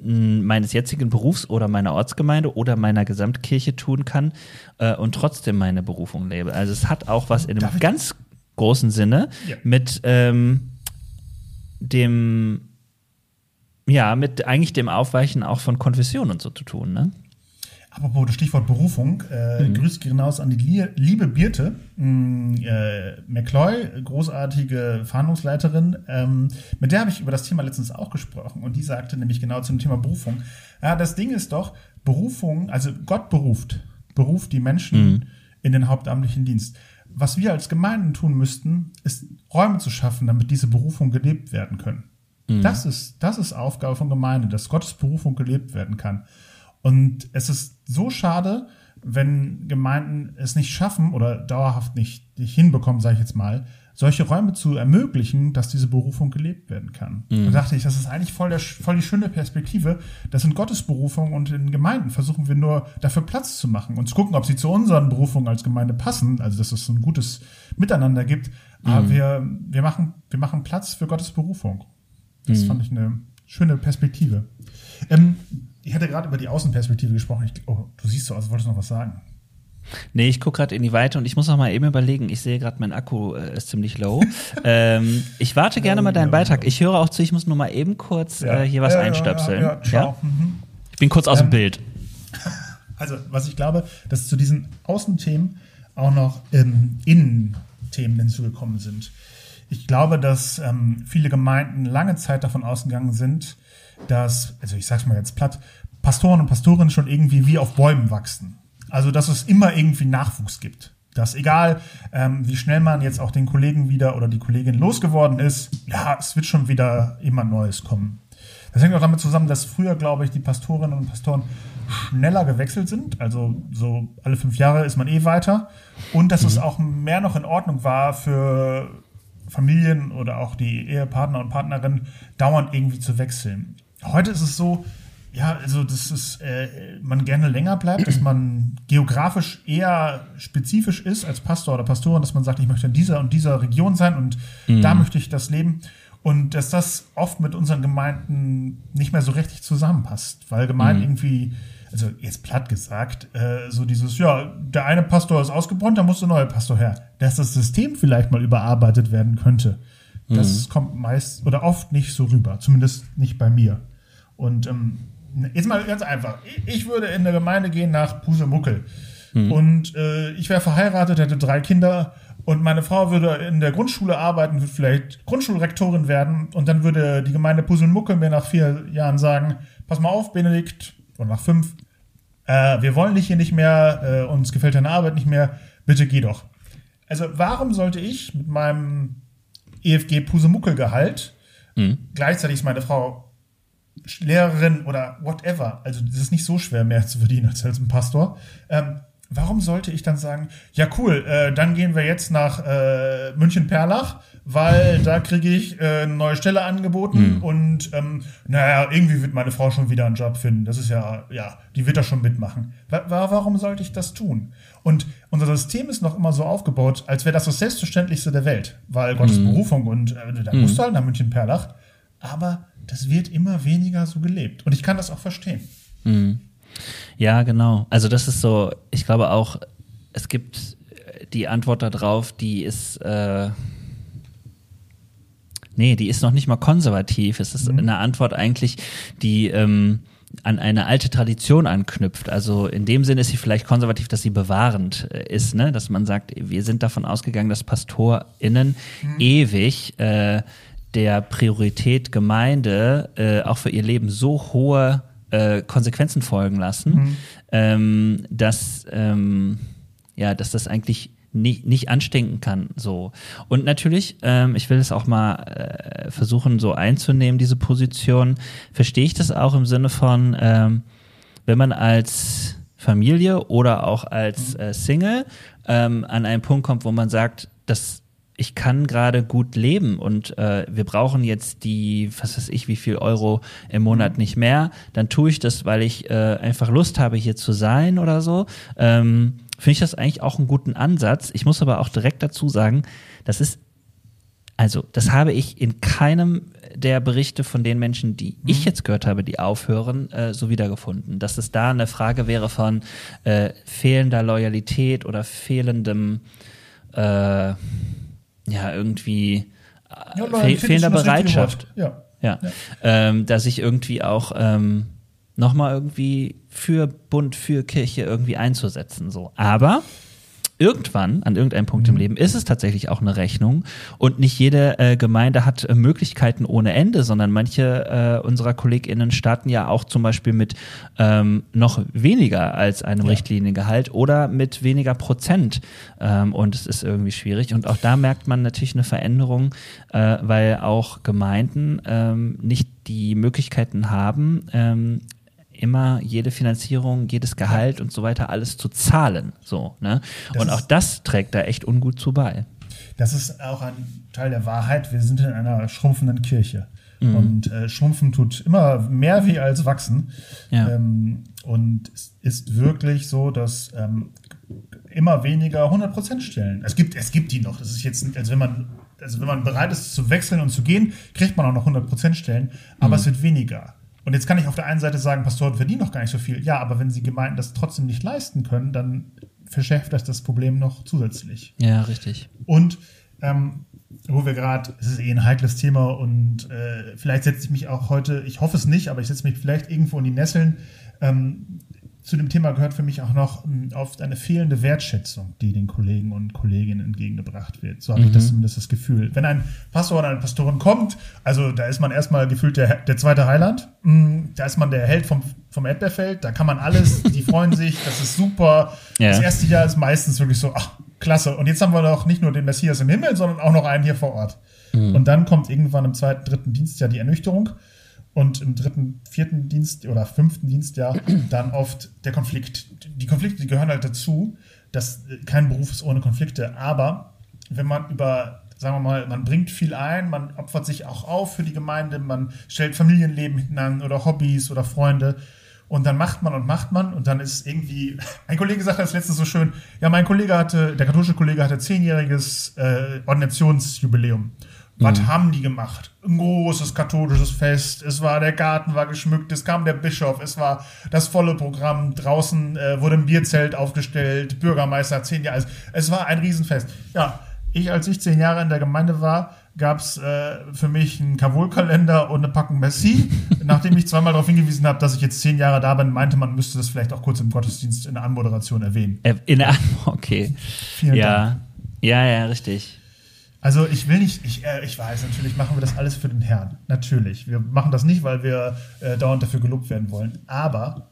meines jetzigen Berufs oder meiner Ortsgemeinde oder meiner Gesamtkirche tun kann äh, und trotzdem meine Berufung lebe. Also es hat auch was in einem ganz großen Sinne ja. mit ähm, dem ja, mit eigentlich dem Aufweichen auch von Konfession und so zu tun, ne? Apropos Stichwort Berufung, äh, mhm. Grüße gehen raus an die liebe Birte mm, äh, McCloy, großartige Fahndungsleiterin. Ähm, mit der habe ich über das Thema letztens auch gesprochen und die sagte nämlich genau zum Thema Berufung. Ja, das Ding ist doch, Berufung, also Gott beruft, beruft die Menschen mhm. in den hauptamtlichen Dienst. Was wir als Gemeinden tun müssten, ist Räume zu schaffen, damit diese Berufung gelebt werden können. Mhm. Das ist, das ist Aufgabe von Gemeinde, dass Gottes Berufung gelebt werden kann. Und es ist so schade, wenn Gemeinden es nicht schaffen oder dauerhaft nicht, nicht hinbekommen, sage ich jetzt mal, solche Räume zu ermöglichen, dass diese Berufung gelebt werden kann. Mhm. Da dachte ich, das ist eigentlich voll, der, voll die schöne Perspektive. Das sind Gottes Berufungen und in Gemeinden versuchen wir nur dafür Platz zu machen und zu gucken, ob sie zu unseren Berufungen als Gemeinde passen, also dass es ein gutes Miteinander gibt. Mhm. Aber wir, wir, machen, wir machen Platz für Gottes Berufung. Das mhm. fand ich eine schöne Perspektive. Ähm, ich hatte gerade über die Außenperspektive gesprochen. Ich, oh, du siehst so aus, wolltest noch was sagen. Nee, ich gucke gerade in die Weite und ich muss noch mal eben überlegen. Ich sehe gerade, mein Akku äh, ist ziemlich low. ähm, ich warte gerne mal deinen Beitrag. Ich höre auch zu, ich muss nur mal eben kurz ja. äh, hier was ja, einstöpseln. Ja, ja mhm. Ich bin kurz aus ähm, dem Bild. Also, was ich glaube, dass zu diesen Außenthemen auch noch ähm, Innenthemen hinzugekommen sind. Ich glaube, dass ähm, viele Gemeinden lange Zeit davon ausgegangen sind, dass, also ich sag's mal jetzt platt, Pastoren und Pastorinnen schon irgendwie wie auf Bäumen wachsen. Also, dass es immer irgendwie Nachwuchs gibt. Dass egal, ähm, wie schnell man jetzt auch den Kollegen wieder oder die Kollegin losgeworden ist, ja, es wird schon wieder immer Neues kommen. Das hängt auch damit zusammen, dass früher, glaube ich, die Pastorinnen und Pastoren schneller gewechselt sind. Also so alle fünf Jahre ist man eh weiter. Und dass mhm. es auch mehr noch in Ordnung war für Familien oder auch die Ehepartner und Partnerinnen dauernd irgendwie zu wechseln. Heute ist es so, ja, also das ist, äh, man gerne länger bleibt, dass man geografisch eher spezifisch ist als Pastor oder Pastorin, dass man sagt, ich möchte in dieser und dieser Region sein und mhm. da möchte ich das leben. Und dass das oft mit unseren Gemeinden nicht mehr so richtig zusammenpasst, weil Gemeinden mhm. irgendwie, also jetzt platt gesagt, äh, so dieses, ja, der eine Pastor ist ausgebrannt, da muss der neue Pastor her. Dass das System vielleicht mal überarbeitet werden könnte, mhm. das kommt meist oder oft nicht so rüber, zumindest nicht bei mir. Und ähm, jetzt mal ganz einfach. Ich würde in eine Gemeinde gehen nach Pusemuckel. Mhm. Und äh, ich wäre verheiratet, hätte drei Kinder und meine Frau würde in der Grundschule arbeiten, würde vielleicht Grundschulrektorin werden und dann würde die Gemeinde Puselmuckel mir nach vier Jahren sagen, pass mal auf, Benedikt, oder nach fünf, äh, wir wollen dich hier nicht mehr, äh, uns gefällt deine Arbeit nicht mehr, bitte geh doch. Also warum sollte ich mit meinem EFG Pusemuckel-Gehalt, mhm. gleichzeitig ist meine Frau Lehrerin oder whatever, also das ist nicht so schwer mehr zu verdienen als als ein Pastor, ähm, warum sollte ich dann sagen, ja cool, äh, dann gehen wir jetzt nach äh, München-Perlach, weil da kriege ich äh, eine neue Stelle angeboten mhm. und ähm, naja, irgendwie wird meine Frau schon wieder einen Job finden. Das ist ja, ja, die wird da schon mitmachen. Wa warum sollte ich das tun? Und unser System ist noch immer so aufgebaut, als wäre das das Selbstverständlichste der Welt, weil Gottes mhm. Berufung und äh, da musst du halt nach München-Perlach. Aber das wird immer weniger so gelebt. Und ich kann das auch verstehen. Mhm. Ja, genau. Also das ist so, ich glaube auch, es gibt die Antwort darauf, die ist, äh, nee, die ist noch nicht mal konservativ. Es ist mhm. eine Antwort eigentlich, die ähm, an eine alte Tradition anknüpft. Also in dem Sinne ist sie vielleicht konservativ, dass sie bewahrend äh, ist, ne? dass man sagt, wir sind davon ausgegangen, dass PastorInnen mhm. ewig äh, der Priorität Gemeinde äh, auch für ihr Leben so hohe äh, Konsequenzen folgen lassen, mhm. ähm, dass, ähm, ja, dass das eigentlich nicht, nicht anstinken kann. So. Und natürlich, ähm, ich will es auch mal äh, versuchen, so einzunehmen, diese Position, verstehe ich das auch im Sinne von, ähm, wenn man als Familie oder auch als mhm. äh, Single ähm, an einen Punkt kommt, wo man sagt, das ich kann gerade gut leben und äh, wir brauchen jetzt die, was weiß ich, wie viel Euro im Monat mhm. nicht mehr, dann tue ich das, weil ich äh, einfach Lust habe, hier zu sein oder so. Ähm, Finde ich das eigentlich auch einen guten Ansatz. Ich muss aber auch direkt dazu sagen, das ist, also das habe ich in keinem der Berichte von den Menschen, die mhm. ich jetzt gehört habe, die aufhören, äh, so wiedergefunden. Dass es da eine Frage wäre von äh, fehlender Loyalität oder fehlendem äh, ja, irgendwie ja, äh, fehl, fehlender Bereitschaft. Ja. Ja. ja. Ähm, dass ich irgendwie auch ähm, nochmal irgendwie für Bund, für Kirche irgendwie einzusetzen. So. Aber irgendwann, an irgendeinem Punkt mhm. im Leben, ist es tatsächlich auch eine Rechnung. Und nicht jede äh, Gemeinde hat äh, Möglichkeiten ohne Ende, sondern manche äh, unserer KollegInnen starten ja auch zum Beispiel mit ähm, noch weniger als einem ja. Richtliniengehalt oder mit weniger Prozent. Ähm, und es ist irgendwie schwierig. Und auch da merkt man natürlich eine Veränderung, äh, weil auch Gemeinden ähm, nicht die Möglichkeiten haben, ähm, immer jede Finanzierung, jedes Gehalt und so weiter alles zu zahlen. So, ne? und auch das trägt da echt ungut zu bei. Das ist auch ein Teil der Wahrheit. Wir sind in einer schrumpfenden Kirche. Mhm. Und äh, Schrumpfen tut immer mehr wie als wachsen. Ja. Ähm, und es ist wirklich so, dass ähm, immer weniger 100% Stellen. Es gibt, es gibt die noch. Das ist jetzt, also wenn man, also wenn man bereit ist zu wechseln und zu gehen, kriegt man auch noch 100% Stellen. Aber mhm. es wird weniger. Und jetzt kann ich auf der einen Seite sagen, Pastoren verdienen noch gar nicht so viel. Ja, aber wenn sie Gemeinden das trotzdem nicht leisten können, dann verschärft das das Problem noch zusätzlich. Ja, richtig. Und ähm, wo wir gerade, es ist eh ein heikles Thema und äh, vielleicht setze ich mich auch heute, ich hoffe es nicht, aber ich setze mich vielleicht irgendwo in die Nesseln. Ähm, zu dem Thema gehört für mich auch noch um, oft eine fehlende Wertschätzung, die den Kollegen und Kolleginnen entgegengebracht wird. So habe mhm. ich das mhm. zumindest das Gefühl. Wenn ein Pastor oder eine Pastorin kommt, also da ist man erstmal gefühlt der, der zweite Heiland, mm, da ist man der Held vom, vom Erdbeerfeld, da kann man alles, die freuen sich, das ist super. Ja. Das erste Jahr ist meistens wirklich so, ach, klasse. Und jetzt haben wir doch nicht nur den Messias im Himmel, sondern auch noch einen hier vor Ort. Mhm. Und dann kommt irgendwann im zweiten, dritten Dienstjahr die Ernüchterung und im dritten, vierten Dienst oder fünften Dienstjahr dann oft der Konflikt. Die Konflikte, die gehören halt dazu, dass äh, kein Beruf ist ohne Konflikte, aber wenn man über sagen wir mal, man bringt viel ein, man opfert sich auch auf für die Gemeinde, man stellt Familienleben hinten oder Hobbys oder Freunde und dann macht man und macht man und dann ist irgendwie, ein Kollege sagte das letzte so schön, ja, mein Kollege hatte, der katholische Kollege hatte zehnjähriges äh, Ordinationsjubiläum Was mhm. haben die gemacht? Ein großes katholisches Fest. Es war, der Garten war geschmückt, es kam der Bischof, es war das volle Programm. Draußen äh, wurde ein Bierzelt aufgestellt, Bürgermeister zehn Jahre. Also, es war ein Riesenfest. Ja, ich, als ich zehn Jahre in der Gemeinde war, gab es äh, für mich einen Kavol-Kalender und eine Packung Messi. Nachdem ich zweimal darauf hingewiesen habe, dass ich jetzt zehn Jahre da bin, meinte man, müsste das vielleicht auch kurz im Gottesdienst in der Anmoderation erwähnen. Äh, in der Okay. Vielen ja. Dank. Ja, ja, richtig. Also ich will nicht, ich, äh, ich weiß, natürlich machen wir das alles für den Herrn. Natürlich. Wir machen das nicht, weil wir äh, dauernd dafür gelobt werden wollen. Aber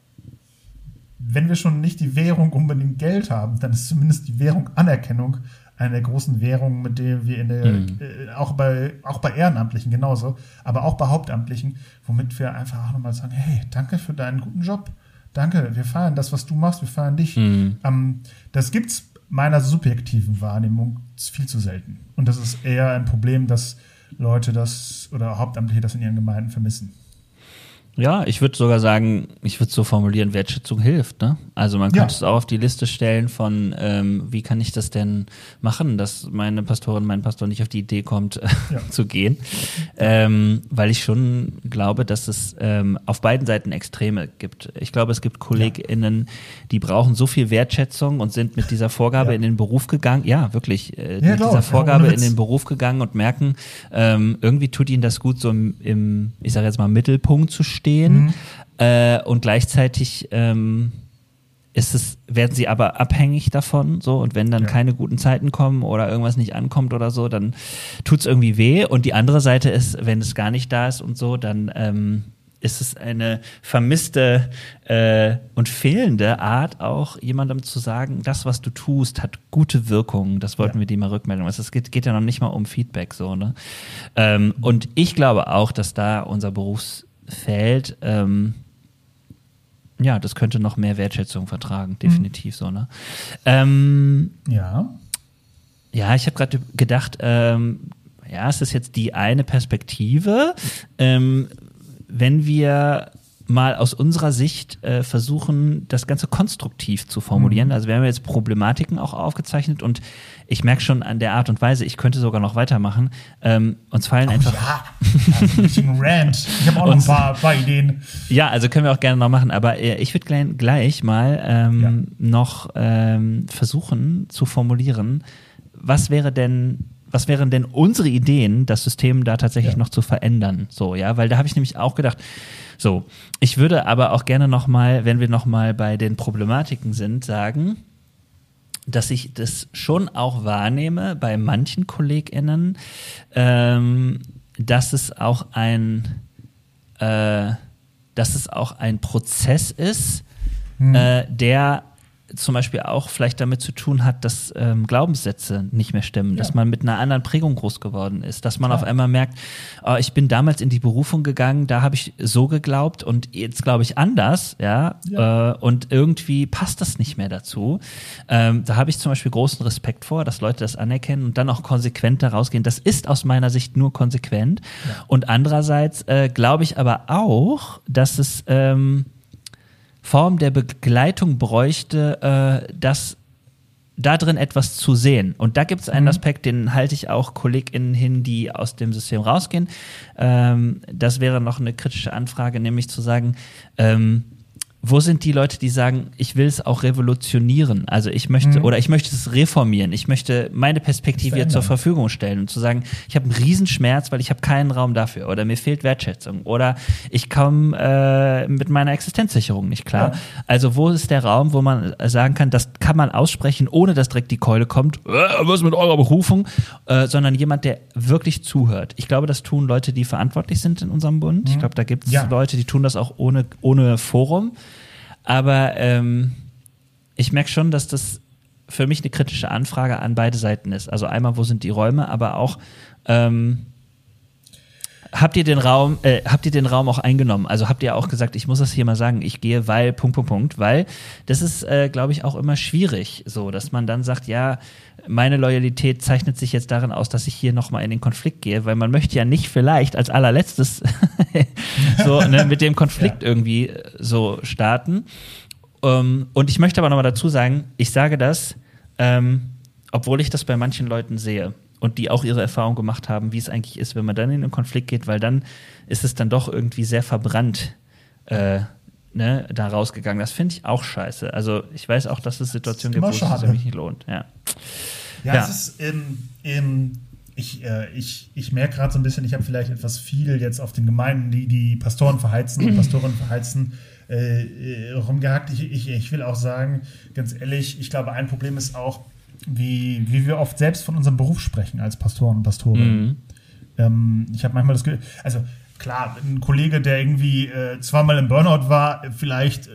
wenn wir schon nicht die Währung unbedingt Geld haben, dann ist zumindest die Währung Anerkennung eine der großen Währungen, mit der wir in der, mhm. äh, auch bei, auch bei Ehrenamtlichen genauso, aber auch bei Hauptamtlichen, womit wir einfach auch nochmal sagen, hey, danke für deinen guten Job. Danke, wir feiern das, was du machst, wir feiern dich. Mhm. Ähm, das gibt's meiner subjektiven Wahrnehmung viel zu selten. Und das ist eher ein Problem, dass Leute das oder Hauptamtliche das in ihren Gemeinden vermissen. Ja, ich würde sogar sagen, ich würde so formulieren, Wertschätzung hilft. Ne? Also man könnte ja. es auch auf die Liste stellen von, ähm, wie kann ich das denn machen, dass meine Pastorin, mein Pastor nicht auf die Idee kommt, ja. zu gehen. Ähm, weil ich schon glaube, dass es ähm, auf beiden Seiten Extreme gibt. Ich glaube, es gibt KollegInnen, die brauchen so viel Wertschätzung und sind mit dieser Vorgabe ja. in den Beruf gegangen. Ja, wirklich. Äh, mit dieser Vorgabe in den Beruf gegangen und merken, ähm, irgendwie tut ihnen das gut, so im, im ich sage jetzt mal, Mittelpunkt zu stehen stehen mhm. äh, und gleichzeitig ähm, ist es, werden sie aber abhängig davon, so und wenn dann ja. keine guten Zeiten kommen oder irgendwas nicht ankommt oder so, dann tut es irgendwie weh. Und die andere Seite ist, wenn es gar nicht da ist und so, dann ähm, ist es eine vermisste äh, und fehlende Art, auch jemandem zu sagen, das, was du tust, hat gute Wirkung. Das wollten ja. wir dir mal rückmelden. Es geht, geht, ja noch nicht mal um Feedback so. Ne? Ähm, und ich glaube auch, dass da unser Berufs fällt, ähm, ja, das könnte noch mehr Wertschätzung vertragen, definitiv mhm. so, ne? Ähm, ja. Ja, ich habe gerade gedacht, ähm, ja, es ist jetzt die eine Perspektive. Ähm, wenn wir mal aus unserer Sicht äh, versuchen, das Ganze konstruktiv zu formulieren. Mhm. Also wir haben jetzt Problematiken auch aufgezeichnet und ich merke schon an der Art und Weise, ich könnte sogar noch weitermachen. Ähm, uns fallen oh, einfach. Ja, ein Rant. Ich habe auch noch ein paar, paar, Ideen. Ja, also können wir auch gerne noch machen, aber äh, ich würde gleich, gleich mal ähm, ja. noch ähm, versuchen zu formulieren, was wäre denn was wären denn unsere Ideen, das System da tatsächlich ja. noch zu verändern? So, ja, weil da habe ich nämlich auch gedacht, so, ich würde aber auch gerne nochmal, wenn wir nochmal bei den Problematiken sind, sagen, dass ich das schon auch wahrnehme bei manchen KollegInnen, ähm, dass es auch ein, äh, dass es auch ein Prozess ist, hm. äh, der zum Beispiel auch vielleicht damit zu tun hat, dass ähm, Glaubenssätze nicht mehr stimmen, ja. dass man mit einer anderen Prägung groß geworden ist, dass man Klar. auf einmal merkt, oh, ich bin damals in die Berufung gegangen, da habe ich so geglaubt und jetzt glaube ich anders, ja, ja. Äh, und irgendwie passt das nicht mehr dazu. Ähm, da habe ich zum Beispiel großen Respekt vor, dass Leute das anerkennen und dann auch konsequent daraus gehen. Das ist aus meiner Sicht nur konsequent. Ja. Und andererseits äh, glaube ich aber auch, dass es ähm, Form der Begleitung bräuchte, äh, das da drin etwas zu sehen. Und da gibt es einen mhm. Aspekt, den halte ich auch KollegInnen hin, die aus dem System rausgehen. Ähm, das wäre noch eine kritische Anfrage, nämlich zu sagen, ähm, wo sind die Leute, die sagen, ich will es auch revolutionieren? Also ich möchte, mhm. oder ich möchte es reformieren, ich möchte meine Perspektive zur Verfügung stellen und zu sagen, ich habe einen Riesenschmerz, weil ich habe keinen Raum dafür oder mir fehlt Wertschätzung oder ich komme äh, mit meiner Existenzsicherung nicht klar. Ja. Also wo ist der Raum, wo man sagen kann, das kann man aussprechen, ohne dass direkt die Keule kommt, äh, was mit eurer Berufung, äh, sondern jemand, der wirklich zuhört. Ich glaube, das tun Leute, die verantwortlich sind in unserem Bund. Mhm. Ich glaube, da gibt es ja. Leute, die tun das auch ohne, ohne Forum. Aber ähm, ich merke schon, dass das für mich eine kritische Anfrage an beide Seiten ist. Also einmal, wo sind die Räume, aber auch ähm, habt ihr den Raum, äh, habt ihr den Raum auch eingenommen? Also habt ihr auch gesagt, ich muss das hier mal sagen, ich gehe, weil Punkt Punkt Punkt, weil das ist, äh, glaube ich, auch immer schwierig, so, dass man dann sagt, ja, meine Loyalität zeichnet sich jetzt darin aus, dass ich hier nochmal in den Konflikt gehe, weil man möchte ja nicht vielleicht als allerletztes so ne, mit dem Konflikt ja. irgendwie äh, so starten. Um, ähm, und ich möchte aber nochmal dazu sagen, ich sage das, ähm, obwohl ich das bei manchen Leuten sehe. Und die auch ihre Erfahrung gemacht haben, wie es eigentlich ist, wenn man dann in einen Konflikt geht, weil dann ist es dann doch irgendwie sehr verbrannt äh, ne, da rausgegangen. Das finde ich auch scheiße. Also ich weiß auch, dass es Situationen gibt, wo es sich nicht lohnt. Ja, ja, ja. es ist ähm, ähm, ich, äh, ich, ich merke gerade so ein bisschen, ich habe vielleicht etwas viel jetzt auf den Gemeinden, die die Pastoren verheizen und Pastorinnen verheizen, äh, äh, rumgehackt. Ich, ich, ich will auch sagen, ganz ehrlich, ich glaube, ein Problem ist auch, wie, wie wir oft selbst von unserem Beruf sprechen als Pastoren und Pastorinnen. Mhm. Ähm, ich habe manchmal das Gefühl, also klar, ein Kollege, der irgendwie äh, zweimal im Burnout war, vielleicht äh,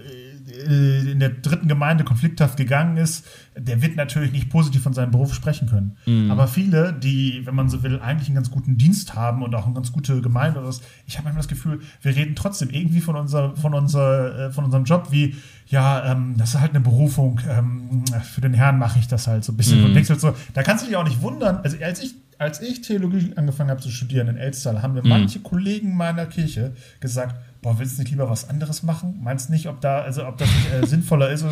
in der dritten Gemeinde konflikthaft gegangen ist, der wird natürlich nicht positiv von seinem Beruf sprechen können. Mhm. Aber viele, die, wenn man so will, eigentlich einen ganz guten Dienst haben und auch eine ganz gute Gemeinde oder was, ich habe manchmal das Gefühl, wir reden trotzdem irgendwie von, unser, von, unser, äh, von unserem Job wie, ja, ähm, das ist halt eine Berufung, ähm, für den Herrn mache ich das halt so ein bisschen. Mhm. Und denkst halt so, da kannst du dich auch nicht wundern. Also als ich als ich Theologie angefangen habe zu studieren in Elster, haben mir mhm. manche Kollegen meiner Kirche gesagt, boah, willst du nicht lieber was anderes machen? Meinst nicht, ob da, also ob das nicht, äh, sinnvoller ist? So?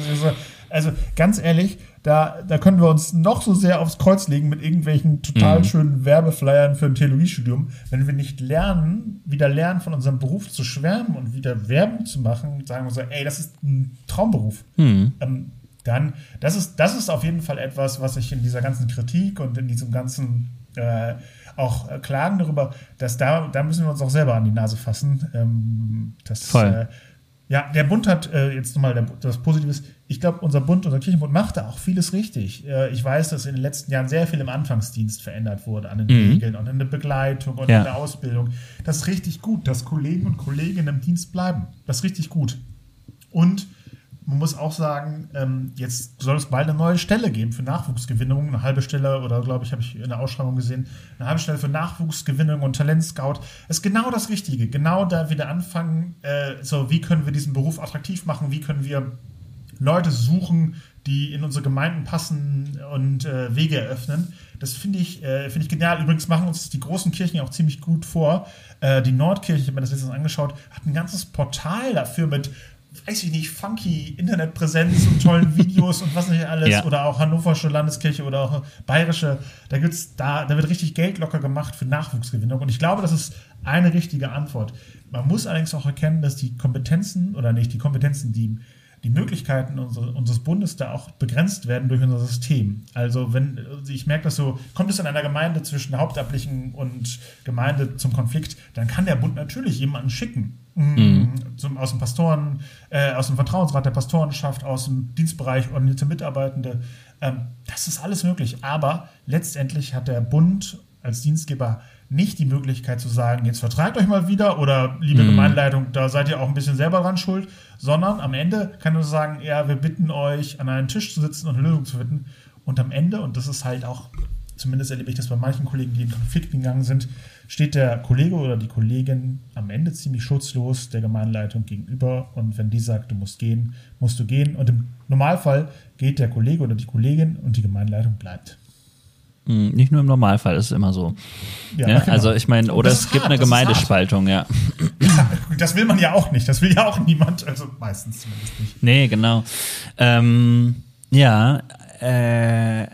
Also ganz ehrlich, da, da können wir uns noch so sehr aufs Kreuz legen mit irgendwelchen total mhm. schönen Werbeflyern für ein Theologiestudium. Wenn wir nicht lernen, wieder lernen, von unserem Beruf zu schwärmen und wieder Werbung zu machen, sagen wir so, ey, das ist ein Traumberuf. Mhm. Ähm, dann, das ist, das ist auf jeden Fall etwas, was ich in dieser ganzen Kritik und in diesem ganzen äh, auch äh, klagen darüber, dass da, da müssen wir uns auch selber an die Nase fassen. Ähm, das, Voll. Äh, ja, der Bund hat äh, jetzt nochmal das Positive ist, ich glaube, unser Bund, unser Kirchenbund macht da auch vieles richtig. Äh, ich weiß, dass in den letzten Jahren sehr viel im Anfangsdienst verändert wurde, an den mhm. Regeln und in der Begleitung und ja. in der Ausbildung. Das ist richtig gut, dass Kollegen und Kolleginnen im Dienst bleiben. Das ist richtig gut. Und man muss auch sagen, ähm, jetzt soll es bald eine neue Stelle geben für Nachwuchsgewinnung. Eine halbe Stelle, oder glaube ich, habe ich in der Ausschreibung gesehen, eine halbe Stelle für Nachwuchsgewinnung und Talentscout. Ist genau das Richtige. Genau da wieder anfangen, äh, so wie können wir diesen Beruf attraktiv machen, wie können wir Leute suchen, die in unsere Gemeinden passen und äh, Wege eröffnen. Das finde ich, äh, find ich genial. Übrigens machen uns die großen Kirchen auch ziemlich gut vor. Äh, die Nordkirche, ich habe mir das letztens angeschaut, hat ein ganzes Portal dafür mit weiß ich nicht, funky Internetpräsenz und tollen Videos und was nicht alles. Ja. Oder auch Hannoversche Landeskirche oder auch Bayerische. Da gibt's, da, da wird richtig Geld locker gemacht für Nachwuchsgewinnung. Und ich glaube, das ist eine richtige Antwort. Man muss allerdings auch erkennen, dass die Kompetenzen oder nicht die Kompetenzen, die die Möglichkeiten unseres Bundes da auch begrenzt werden durch unser System. Also wenn ich merke das so, kommt es in einer Gemeinde zwischen Hauptamtlichen und Gemeinde zum Konflikt, dann kann der Bund natürlich jemanden schicken. Mhm. Zum, aus dem Pastoren, äh, aus dem Vertrauensrat der Pastorenschaft, aus dem Dienstbereich ordinierte Mitarbeitende. Ähm, das ist alles möglich. Aber letztendlich hat der Bund als Dienstgeber nicht die Möglichkeit zu sagen, jetzt vertragt euch mal wieder oder liebe mhm. Gemeinleitung, da seid ihr auch ein bisschen selber dran schuld, sondern am Ende kann er sagen, ja, wir bitten euch, an einen Tisch zu sitzen und eine Lösung zu finden. Und am Ende, und das ist halt auch, zumindest erlebe ich das bei manchen Kollegen, die in Konflikt gegangen sind, steht der Kollege oder die Kollegin am Ende ziemlich schutzlos der Gemeinleitung gegenüber. Und wenn die sagt, du musst gehen, musst du gehen. Und im Normalfall geht der Kollege oder die Kollegin und die Gemeinleitung bleibt. Hm, nicht nur im Normalfall, ist immer so. Ja, ja, genau. Also ich meine, oder es gibt hart, eine Gemeindespaltung, ja. ja. Das will man ja auch nicht, das will ja auch niemand, also meistens zumindest nicht. Nee, genau. Ähm, ja, äh,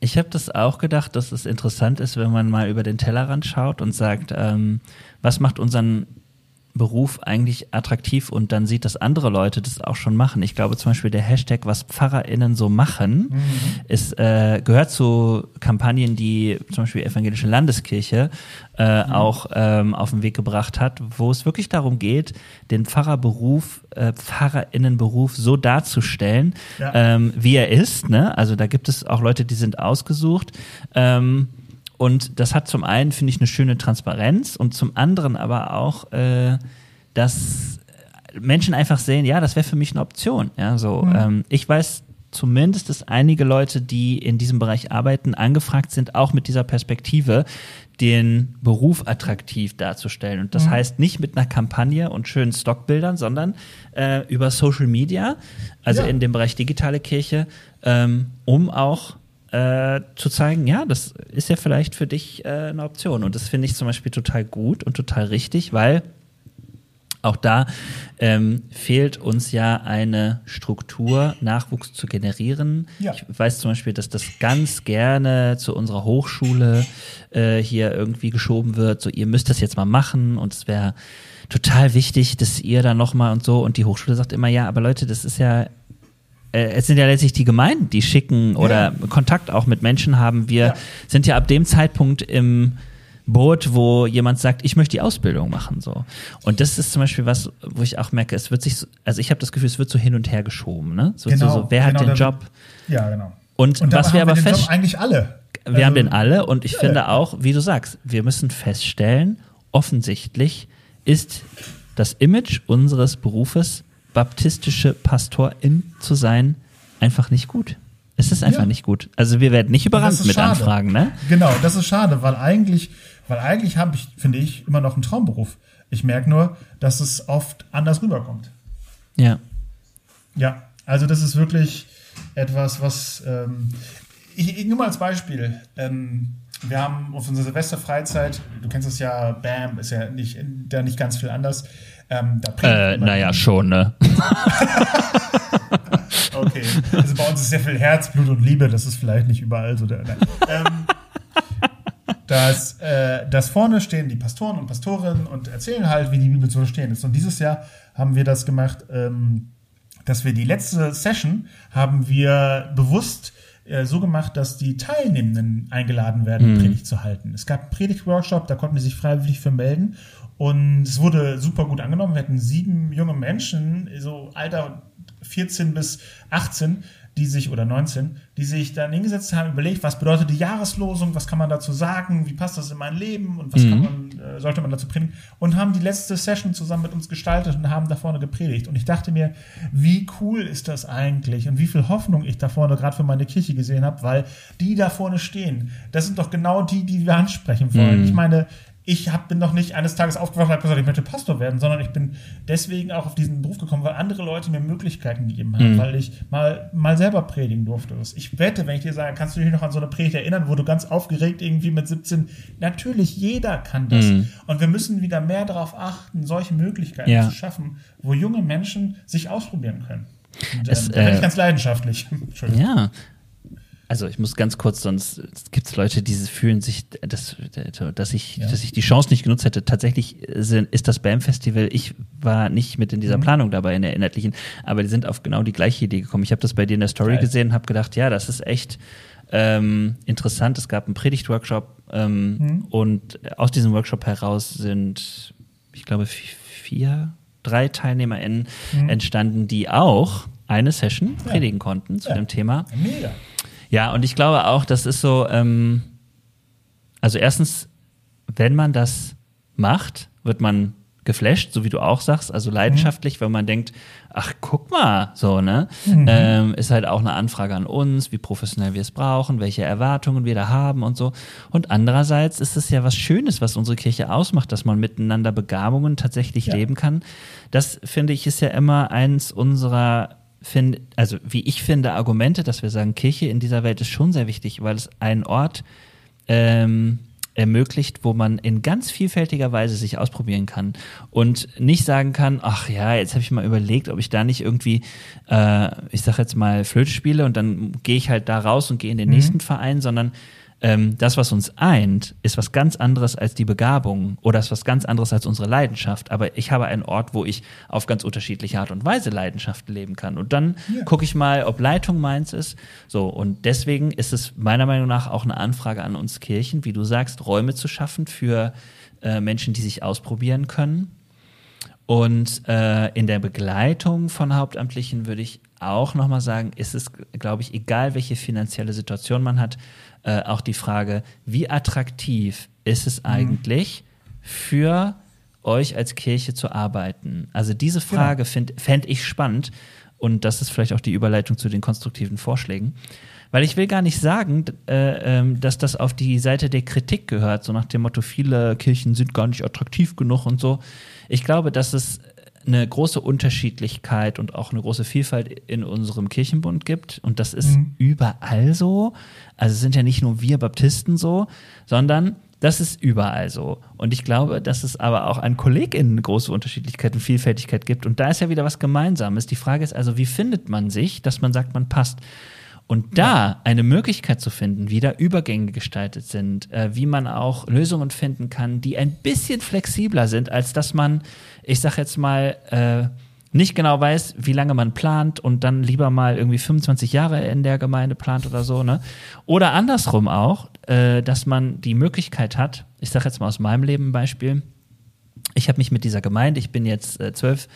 ich habe das auch gedacht, dass es interessant ist, wenn man mal über den Tellerrand schaut und sagt, ähm, was macht unseren Beruf eigentlich attraktiv und dann sieht, dass andere Leute das auch schon machen. Ich glaube zum Beispiel der Hashtag, was PfarrerInnen so machen, mhm. ist, äh, gehört zu Kampagnen, die zum Beispiel Evangelische Landeskirche äh, mhm. auch ähm, auf den Weg gebracht hat, wo es wirklich darum geht, den Pfarrerberuf, äh, PfarrerInnenberuf so darzustellen, ja. ähm, wie er ist. Ne? Also da gibt es auch Leute, die sind ausgesucht. Ähm, und das hat zum einen, finde ich, eine schöne Transparenz und zum anderen aber auch, äh, dass Menschen einfach sehen, ja, das wäre für mich eine Option. Ja, so, mhm. ähm, ich weiß zumindest, dass einige Leute, die in diesem Bereich arbeiten, angefragt sind, auch mit dieser Perspektive, den Beruf attraktiv darzustellen. Und das mhm. heißt nicht mit einer Kampagne und schönen Stockbildern, sondern äh, über Social Media, also ja. in dem Bereich digitale Kirche, ähm, um auch äh, zu zeigen, ja, das ist ja vielleicht für dich äh, eine Option. Und das finde ich zum Beispiel total gut und total richtig, weil Auch da ähm, fehlt uns ja eine Struktur, Nachwuchs zu generieren. Ja. Ich weiß zum Beispiel, dass das ganz gerne zu unserer Hochschule äh, hier irgendwie geschoben wird. So, ihr müsst das jetzt mal machen und es wäre total wichtig, dass ihr da nochmal und so. Und die Hochschule sagt immer, ja, aber Leute, das ist ja es sind ja letztlich die Gemeinden, die schicken oder Kontakt auch mit Menschen haben. Wir Ja. sind ja ab dem Zeitpunkt im Boot, wo jemand sagt, ich möchte die Ausbildung machen so. Und das ist zum Beispiel was, wo ich auch merke, es wird sich, so, also ich habe das Gefühl, es wird so hin und her geschoben. Ne? So, so, so, wer hat genau, den da- Job? Ja, genau. Und, Und was wir aber den Job fest, eigentlich alle. wir Also- haben den alle und ich Ja, finde ja. auch, wie du sagst, wir müssen feststellen, offensichtlich ist das Image unseres Berufes, baptistische Pastorin zu sein, einfach nicht gut. Es ist einfach Ja. nicht gut. Also wir werden nicht das ist mit schade. Anfragen, ne? Genau, das ist schade, weil eigentlich, weil eigentlich habe ich, finde ich, immer noch einen Traumberuf. Ich merke nur, dass es oft anders rüberkommt. Ja. Ja, also das ist wirklich etwas, was ähm, ich, ich nur mal als Beispiel. Ähm, wir haben auf unserer Silvesterfreizeit, du kennst es ja, Bam, ist ja nicht, da nicht ganz viel anders. Ähm, Äh, naja, schon, ne? Okay. Also bei uns ist sehr viel Herzblut und Liebe, das ist vielleicht nicht überall so der. Ähm, dass, äh, dass vorne stehen die Pastoren und Pastorinnen und erzählen halt, wie die Bibel zu verstehen ist. Und dieses Jahr haben wir das gemacht, ähm, dass wir die letzte Session haben wir bewusst äh, so gemacht, dass die Teilnehmenden eingeladen werden, Predigt zu halten. Es gab einen Predigtworkshop, da konnten die sich freiwillig für melden. Und es wurde super gut angenommen. Wir hatten sieben junge Menschen, so Alter 14 bis 18, die sich, oder 19, die sich dann hingesetzt haben, überlegt, was bedeutet die Jahreslosung, was kann man dazu sagen, wie passt das in mein Leben und was kann man, äh, sollte man dazu predigen und haben die letzte Session zusammen mit uns gestaltet und haben da vorne gepredigt. Und ich dachte mir, wie cool ist das eigentlich und wie viel Hoffnung ich da vorne gerade für meine Kirche gesehen habe, weil die da vorne stehen, das sind doch genau die, die wir ansprechen wollen. Ich meine, ich hab, bin noch nicht eines Tages aufgewacht und habe gesagt, ich möchte Pastor werden, sondern ich bin deswegen auch auf diesen Beruf gekommen, weil andere Leute mir Möglichkeiten gegeben haben, weil ich mal, mal selber predigen durfte. Ich wette, wenn ich dir sage, kannst du dich noch an so eine Predigt erinnern, wo du ganz aufgeregt irgendwie mit 17, natürlich jeder kann das. Und wir müssen wieder mehr darauf achten, solche Möglichkeiten Ja. zu schaffen, wo junge Menschen sich ausprobieren können. Und, ähm, Es, da bin äh, ich ganz leidenschaftlich. Entschuldigung. Ja. Also ich muss ganz kurz, sonst gibt es Leute, die fühlen sich, dass, dass, ich, Ja. dass ich die Chance nicht genutzt hätte. Tatsächlich sind, ist das BAM-Festival, ich war nicht mit in dieser Mhm. Planung dabei, in der inhaltlichen, aber die sind auf genau die gleiche Idee gekommen. Ich habe das bei dir in der Story Geil. gesehen und habe gedacht, ja, das ist echt ähm, interessant. Es gab einen Predigtworkshop ähm, Mhm. und aus diesem Workshop heraus sind, ich glaube, vi- vier, drei TeilnehmerInnen Mhm. entstanden, die auch eine Session predigen konnten zu Ja. dem Thema. Mega. Ja, und ich glaube auch, das ist so, ähm, also erstens, wenn man das macht, wird man geflasht, so wie du auch sagst, also leidenschaftlich, weil man denkt, ach, guck mal, so, ne? Ähm, ist halt auch eine Anfrage an uns, wie professionell wir es brauchen, welche Erwartungen wir da haben und so. Und andererseits ist es ja was Schönes, was unsere Kirche ausmacht, dass man miteinander Begabungen tatsächlich Ja. leben kann. Das, finde ich, ist ja immer eins unserer find, also wie ich finde, Argumente, dass wir sagen, Kirche in dieser Welt ist schon sehr wichtig, weil es einen Ort ähm, ermöglicht, wo man in ganz vielfältiger Weise sich ausprobieren kann und nicht sagen kann, ach ja, jetzt habe ich mal überlegt, ob ich da nicht irgendwie, äh, ich sag jetzt mal, Flöte spiele und dann gehe ich halt da raus und gehe in den nächsten Verein, sondern ähm, das, was uns eint, ist was ganz anderes als die Begabung oder ist was ganz anderes als unsere Leidenschaft. Aber ich habe einen Ort, wo ich auf ganz unterschiedliche Art und Weise Leidenschaften leben kann. Und dann Ja. gucke ich mal, ob Leitung meins ist. So, und deswegen ist es meiner Meinung nach auch eine Anfrage an uns Kirchen, wie du sagst, Räume zu schaffen für äh, Menschen, die sich ausprobieren können. Und äh, in der Begleitung von Hauptamtlichen würde ich auch nochmal sagen, ist es, glaube ich, egal welche finanzielle Situation man hat, äh, auch die Frage, wie attraktiv ist es eigentlich für euch als Kirche zu arbeiten? Also diese Frage find- fände ich spannend und das ist vielleicht auch die Überleitung zu den konstruktiven Vorschlägen. Weil ich will gar nicht sagen, äh, ähm, dass das auf die Seite der Kritik gehört, so nach dem Motto, viele Kirchen sind gar nicht attraktiv genug und so. Ich glaube, dass es eine große Unterschiedlichkeit und auch eine große Vielfalt in unserem Kirchenbund gibt. Und das ist überall so. Also es sind ja nicht nur wir Baptisten so, sondern Das ist überall so. Und ich glaube, dass es aber auch an KollegInnen große Unterschiedlichkeit und Vielfältigkeit gibt. Und da ist ja wieder was Gemeinsames. Die Frage ist also, wie findet man sich, dass man sagt, man passt? Und da eine Möglichkeit zu finden, wie da Übergänge gestaltet sind, äh, wie man auch Lösungen finden kann, die ein bisschen flexibler sind, als dass man, ich sag jetzt mal, äh, nicht genau weiß, wie lange man plant und dann lieber mal irgendwie 25 Jahre in der Gemeinde plant oder so, ne? Oder andersrum auch, äh, dass man die Möglichkeit hat, ich sage jetzt mal aus meinem Leben ein Beispiel, ich habe mich mit dieser Gemeinde, ich bin jetzt äh, zwölf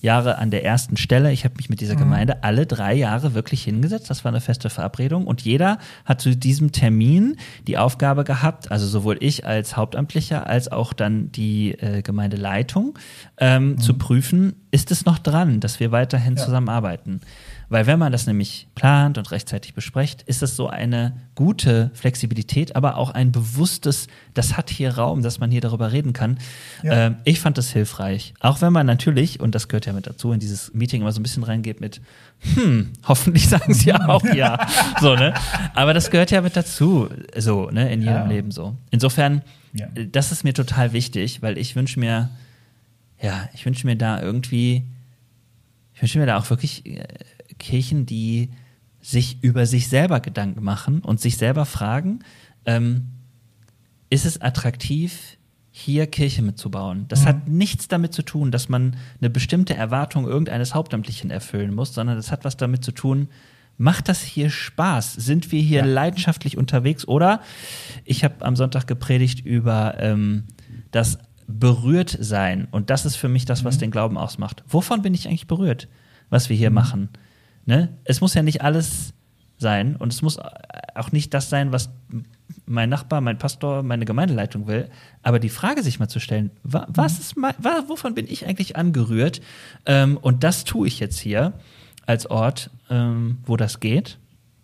Jahre an der ersten Stelle. Ich habe mich mit dieser mhm. Gemeinde alle drei Jahre wirklich hingesetzt. Das war eine feste Verabredung. Und jeder hat zu diesem Termin die Aufgabe gehabt, also sowohl ich als Hauptamtlicher als auch dann die äh, Gemeindeleitung, ähm, mhm. zu prüfen, ist es noch dran, dass wir weiterhin ja. zusammenarbeiten. Weil wenn man das nämlich plant und rechtzeitig bespricht, ist das so eine gute Flexibilität, aber auch ein bewusstes, das hat hier Raum, dass man hier darüber reden kann. Ja. Äh, ich fand das hilfreich. Auch wenn man natürlich, und das gehört ja mit dazu, in dieses Meeting immer so ein bisschen reingeht mit, hm, hoffentlich sagen sie auch ja. so, ne? Aber das gehört ja mit dazu, so, ne, in jedem ja. Leben so. Insofern, ja. das ist mir total wichtig, weil ich wünsche mir, ja, ich wünsche mir da irgendwie, ich wünsche mir da auch wirklich äh, Kirchen, die sich über sich selber Gedanken machen und sich selber fragen, ähm, ist es attraktiv, hier Kirche mitzubauen? Das mhm. hat nichts damit zu tun, dass man eine bestimmte Erwartung irgendeines Hauptamtlichen erfüllen muss, sondern das hat was damit zu tun, macht das hier Spaß? Sind wir hier ja. leidenschaftlich unterwegs? Oder ich habe am Sonntag gepredigt über ähm, das berührt sein und das ist für mich das, was mhm. den Glauben ausmacht. Wovon bin ich eigentlich berührt, was wir hier mhm. machen? Ne? Es muss ja nicht alles sein und es muss auch nicht das sein, was mein Nachbar, mein Pastor, meine Gemeindeleitung will. Aber die Frage sich mal zu stellen, was mhm. ist mein, wovon bin ich eigentlich angerührt? Ähm, und das tue ich jetzt hier als Ort, ähm, wo das geht.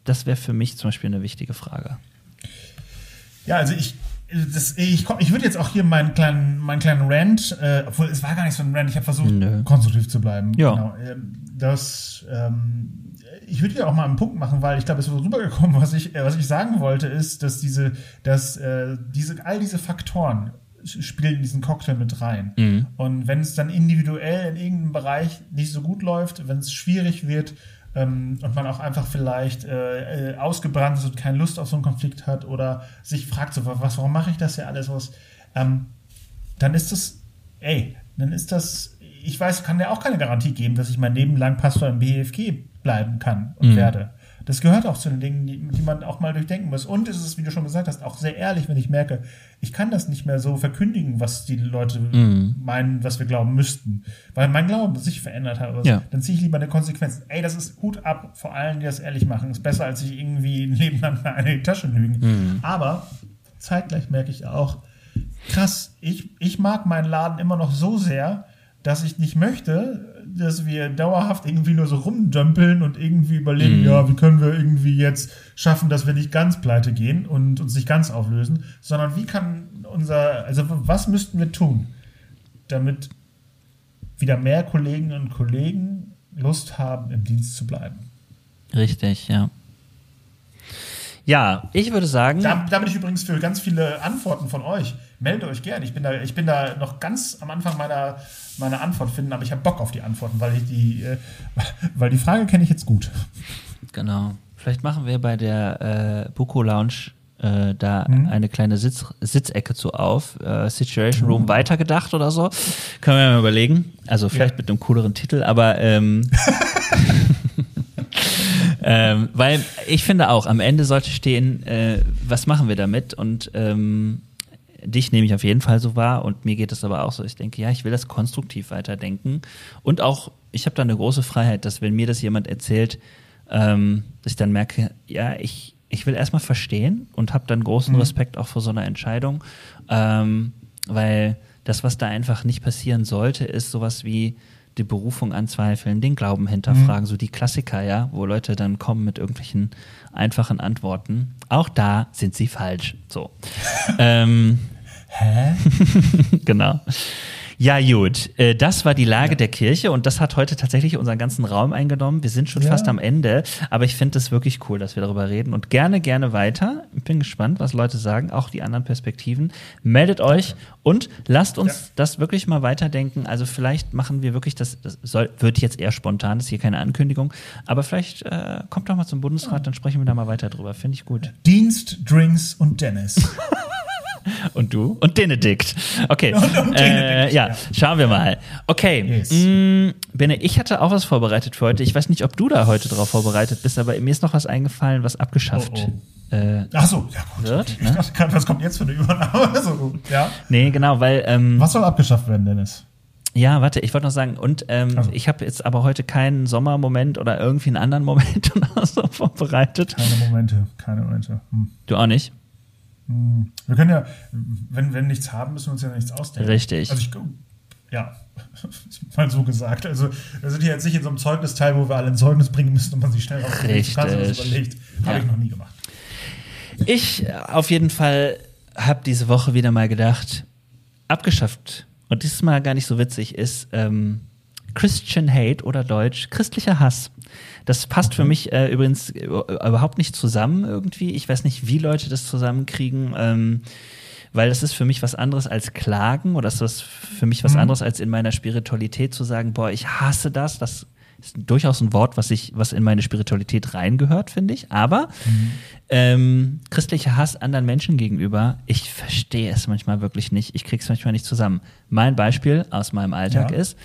Das wäre für mich zum Beispiel eine wichtige Frage. Ja, also ich das, ich, ich würde jetzt auch hier meinen kleinen, meinen kleinen Rant, äh, obwohl es war gar nicht so ein Rant, ich habe versucht, Nö. konstruktiv zu bleiben. Ja. Genau. Ähm, das, ähm, ich würde hier auch mal einen Punkt machen, weil ich glaube, es ist rübergekommen, was ich, äh, was ich sagen wollte, ist, dass diese, dass äh, diese, all diese Faktoren spielen in diesen Cocktail mit rein. Mhm. Und wenn es dann individuell in irgendeinem Bereich nicht so gut läuft, wenn es schwierig wird, ähm, und man auch einfach vielleicht äh, äh, ausgebrannt ist und keine Lust auf so einen Konflikt hat oder sich fragt, so, was, warum mache ich das ja alles was, ähm, dann ist das, ey, dann ist das, ich weiß, kann ja auch keine Garantie geben, dass ich mein Leben lang Pastor im BFG bleiben kann und mhm. werde. Das gehört auch zu den Dingen, die, die, man auch mal durchdenken muss. Und es ist, wie du schon gesagt hast, auch sehr ehrlich, wenn ich merke, ich kann das nicht mehr so verkündigen, was die Leute mm. meinen, was wir glauben müssten. Weil mein Glauben sich verändert hat. Also, ja. Dann ziehe ich lieber eine Konsequenz. Ey, das ist Hut ab, vor allen, die das ehrlich machen. Ist besser, als sich irgendwie ein Leben lang eine Tasche lügen. Mm. Aber zeitgleich merke ich auch, krass, ich, ich mag meinen Laden immer noch so sehr, dass ich nicht möchte, dass wir dauerhaft irgendwie nur so rumdömpeln und irgendwie überlegen, mhm. ja, wie können wir irgendwie jetzt schaffen, dass wir nicht ganz pleite gehen und uns nicht ganz auflösen, sondern wie kann unser, also was müssten wir tun, damit wieder mehr Kolleginnen und Kollegen Lust haben, im Dienst zu bleiben? Richtig, ja. Ja, ich würde sagen. Da, da bin ich übrigens für ganz viele Antworten von euch. Meldet euch gern. Ich bin da, ich bin da noch ganz am Anfang meiner, meiner Antwort finden, aber ich habe Bock auf die Antworten, weil ich die, äh, weil die Frage kenne ich jetzt gut. Genau. Vielleicht machen wir bei der äh, Buko Lounge äh, da mhm. eine kleine Sitz, Sitzecke zu auf. Äh, Situation Room mhm. weitergedacht oder so. Können wir mal überlegen. Also vielleicht ja. mit einem cooleren Titel, aber ähm, ähm, weil ich finde auch, am Ende sollte stehen, äh, was machen wir damit? Und ähm, dich nehme ich auf jeden Fall so wahr und mir geht es aber auch so. Ich denke, ja, ich will das konstruktiv weiterdenken. Und auch, ich habe da eine große Freiheit, dass wenn mir das jemand erzählt, ähm, dass ich dann merke, ja, ich, ich will erstmal verstehen und habe dann großen mhm. Respekt auch vor so einer Entscheidung. Ähm, weil das, was da einfach nicht passieren sollte, ist sowas wie, die Berufung anzweifeln, den Glauben hinterfragen, mhm. so die Klassiker, ja, wo Leute dann kommen mit irgendwelchen einfachen Antworten. Auch da sind sie falsch. So. ähm, Hä? genau. Ja, gut. Äh, das war die Lage ja. der Kirche und das hat heute tatsächlich unseren ganzen Raum eingenommen. Wir sind schon ja. fast am Ende, aber ich finde es wirklich cool, dass wir darüber reden und gerne, gerne weiter. Ich bin gespannt, was Leute sagen, auch die anderen Perspektiven. Meldet euch und lasst uns ja. das wirklich mal weiterdenken. Also vielleicht machen wir wirklich das, das soll, wird jetzt eher spontan, das ist hier keine Ankündigung, aber vielleicht äh, kommt doch mal zum Bundesrat, dann sprechen wir da mal weiter drüber. Finde ich gut. Dienst, Drinks und Dennis. Und du? Und Benedikt. Okay. Und, und äh, ja, schauen wir mal. Okay. Yes. Mm, Bene, ich hatte auch was vorbereitet für heute. Ich weiß nicht, ob du da heute drauf vorbereitet bist, aber mir ist noch was eingefallen, was abgeschafft oh, oh. Äh, Ach so, ja gut. Wird, ne? dachte, was kommt jetzt für eine Übernahme? so, ja. Nee, genau, weil. Ähm, was soll abgeschafft werden, Dennis? Ja, warte, ich wollte noch sagen, und ähm, also. ich habe jetzt aber heute keinen Sommermoment oder irgendwie einen anderen Moment oder so vorbereitet. Keine Momente, keine Momente. Hm. Du auch nicht? Hm. Wir können ja, wenn wir nichts haben, müssen wir uns ja nichts ausdenken. Richtig. Also ich, ja, mal so gesagt. Also wir sind hier jetzt nicht in so einem Zeugnisteil, wo wir alle ein Zeugnis bringen müssen und man sich schnell auf Richtig. überlegt. Habe ja. ich noch nie gemacht. Ich auf jeden Fall habe diese Woche wieder mal gedacht, abgeschafft. Und dieses Mal gar nicht so witzig ist ähm, Christian Hate oder Deutsch christlicher Hass. Das passt okay. für mich äh, übrigens äh, überhaupt nicht zusammen irgendwie. Ich weiß nicht, wie Leute das zusammenkriegen. Ähm, weil das ist für mich was anderes als Klagen oder das ist für mich was mhm. anderes als in meiner Spiritualität zu sagen, boah, ich hasse das. Das ist durchaus ein Wort, was ich, was in meine Spiritualität reingehört, finde ich. Aber mhm. ähm, christlicher Hass anderen Menschen gegenüber, ich verstehe es manchmal wirklich nicht. Ich krieg's manchmal nicht zusammen. Mein Beispiel aus meinem Alltag ja. ist,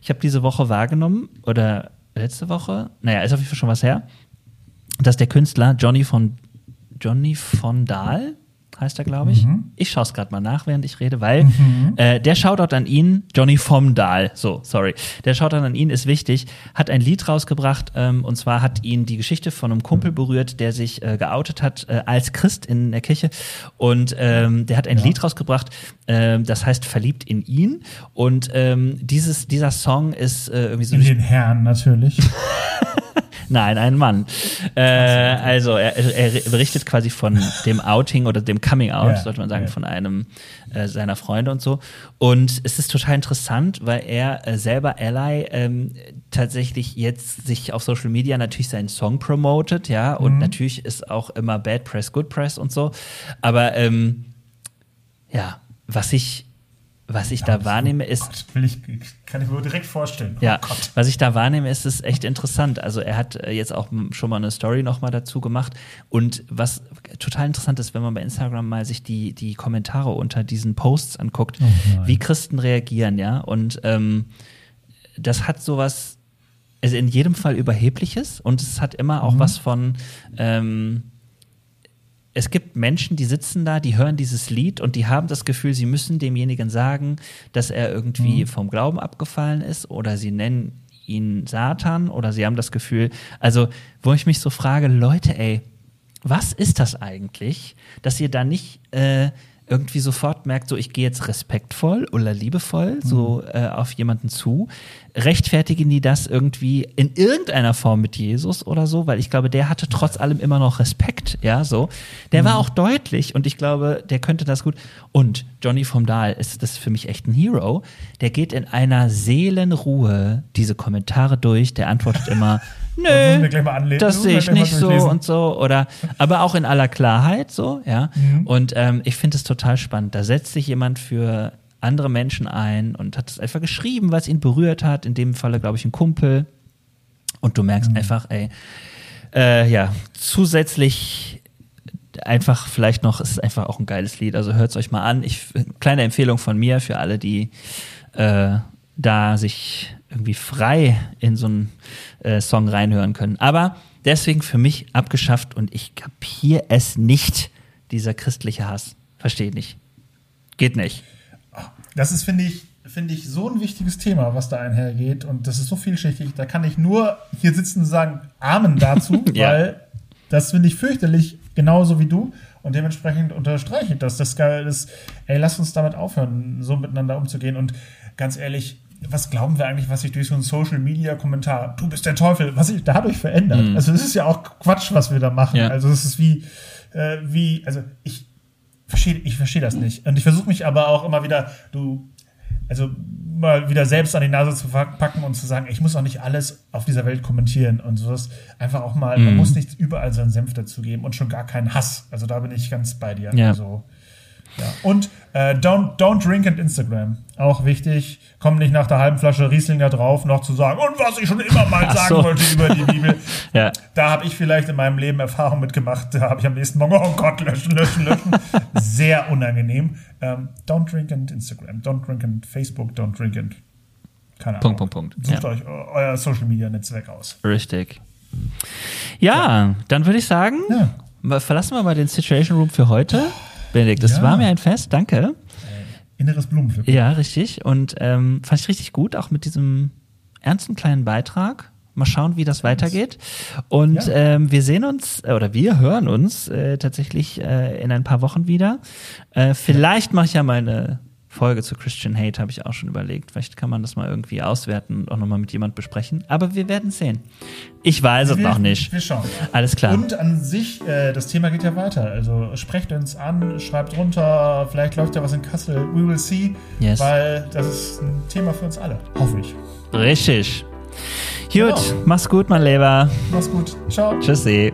ich habe diese Woche wahrgenommen oder letzte Woche, naja, ist auf jeden Fall schon was her, dass der Künstler Johnny von Johnny von Dahl, heißt er, glaube ich. Mhm. Ich schaue es gerade mal nach, während ich rede, weil mhm. äh, der Shoutout an ihn, Johnny vom Dahl, so, sorry, der Shoutout an ihn ist wichtig, hat ein Lied rausgebracht ähm, und zwar hat ihn die Geschichte von einem Kumpel berührt, der sich äh, geoutet hat äh, als Christ in der Kirche und ähm, der hat ein ja. Lied rausgebracht, ähm, das heißt Verliebt in ihn und ähm, dieses, dieser Song ist äh, irgendwie so... In den Herrn natürlich. Nein, ein Mann. Äh, also er, er berichtet quasi von dem Outing oder dem Coming Out, ja, sollte man sagen, ja. von einem äh, seiner Freunde und so. Und es ist total interessant, weil er äh, selber Ally ähm, tatsächlich jetzt sich auf Social Media natürlich seinen Song promotet, ja, und mhm. natürlich ist auch immer Bad Press, Good Press und so. Aber ähm, ja, was ich was ich ja, da wahrnehme, ist. Gott, will ich, kann ich mir direkt vorstellen. Oh ja, Gott. was ich da wahrnehme, ist es echt interessant. Also er hat äh, jetzt auch schon mal eine Story nochmal dazu gemacht. Und was total interessant ist, wenn man bei Instagram mal sich die, die Kommentare unter diesen Posts anguckt, oh wie Christen reagieren, ja. Und ähm, das hat sowas, also in jedem Fall Überhebliches und es hat immer auch mhm. was von ähm, es gibt Menschen, die sitzen da, die hören dieses Lied und die haben das Gefühl, sie müssen demjenigen sagen, dass er irgendwie mhm. vom Glauben abgefallen ist oder sie nennen ihn Satan oder sie haben das Gefühl, also wo ich mich so frage, Leute, ey, was ist das eigentlich, dass ihr da nicht äh, irgendwie sofort merkt, so ich gehe jetzt respektvoll oder liebevoll so mhm. äh, auf jemanden zu, rechtfertigen die das irgendwie in irgendeiner Form mit Jesus oder so, weil ich glaube, der hatte trotz allem immer noch Respekt, ja, so. Der mhm. war auch deutlich und ich glaube, der könnte das gut. Und Johnny vom Dahl ist das für mich echt ein Hero. Der geht in einer Seelenruhe diese Kommentare durch, der antwortet immer Nö, das sehe ich nicht so und so. Oder, aber auch in aller Klarheit so, ja. Mhm. Und ähm, ich finde es total spannend. Da setzt sich jemand für andere Menschen ein und hat es einfach geschrieben, was ihn berührt hat. In dem Falle, glaube ich, ein Kumpel. Und du merkst mhm. einfach, ey, äh, ja, zusätzlich einfach vielleicht noch, es ist einfach auch ein geiles Lied. Also hört es euch mal an. Ich, kleine Empfehlung von mir für alle, die äh, da sich irgendwie frei in so einen äh, Song reinhören können. Aber deswegen für mich abgeschafft und ich kapiere es nicht, dieser christliche Hass. Verstehe nicht. Geht nicht. Das ist, finde ich, finde ich, so ein wichtiges Thema, was da einhergeht. Und das ist so vielschichtig. Da kann ich nur hier sitzen und sagen Amen dazu, ja. weil das finde ich fürchterlich, genauso wie du. Und dementsprechend unterstreiche ich das. Das ist geil. Das, ey, lass uns damit aufhören, so miteinander umzugehen. Und ganz ehrlich, was glauben wir eigentlich, was sich durch so einen Social Media Kommentar, du bist der Teufel, was sich dadurch verändert? Mhm. Also, es ist ja auch Quatsch, was wir da machen. Ja. Also, es ist wie, äh, wie, also, ich verstehe, ich verstehe das nicht. Und ich versuche mich aber auch immer wieder, du, also, mal wieder selbst an die Nase zu packen und zu sagen, ich muss auch nicht alles auf dieser Welt kommentieren und sowas. Einfach auch mal, man Mhm. muss nicht überall seinen Senf dazugeben und schon gar keinen Hass. Also da bin ich ganz bei dir. Ja. Also, ja. Und äh, don't, don't drink and Instagram. Auch wichtig. Komm nicht nach der halben Flasche Rieslinger drauf, noch zu sagen, und was ich schon immer mal sagen so. wollte über die Bibel. Ja. Da habe ich vielleicht in meinem Leben Erfahrung mitgemacht. Da habe ich am nächsten Morgen, oh Gott, löschen, löschen, löschen. Sehr unangenehm. Ähm, don't drink and Instagram. Don't drink and Facebook. Don't drink and. Keine Ahnung. Punkt, Punkt, Punkt. Sucht Ja. euch eu- euer Social Media Netzwerk aus. Richtig. Ja, dann würde ich sagen, Ja. verlassen wir mal den Situation Room für heute. Benedikt, das Ja. war mir ein Fest, danke. Inneres Blumenpflücken. Ja, richtig. Und ähm, fand ich richtig gut, auch mit diesem ernsten kleinen Beitrag. Mal schauen, wie das weitergeht. Und Ja. ähm, wir sehen uns, äh, oder wir hören uns äh, tatsächlich äh, in ein paar Wochen wieder. Äh, vielleicht mache ich ja mal eine Folge zu Christian Hate, habe ich auch schon überlegt. Vielleicht kann man das mal irgendwie auswerten und auch nochmal mit jemand besprechen. Aber wir werden sehen. Ich weiß es Wir- noch nicht. Wir schauen. Alles klar. Und an sich, äh, das Thema geht ja weiter. Also sprecht uns an, schreibt runter, vielleicht läuft ja was in Kassel. We will see. Yes. Weil das ist ein Thema für uns alle. Hoffe ich. Richtig. Gut, Genau. mach's gut, mein Lieber. Mach's gut. Ciao. Tschüssi.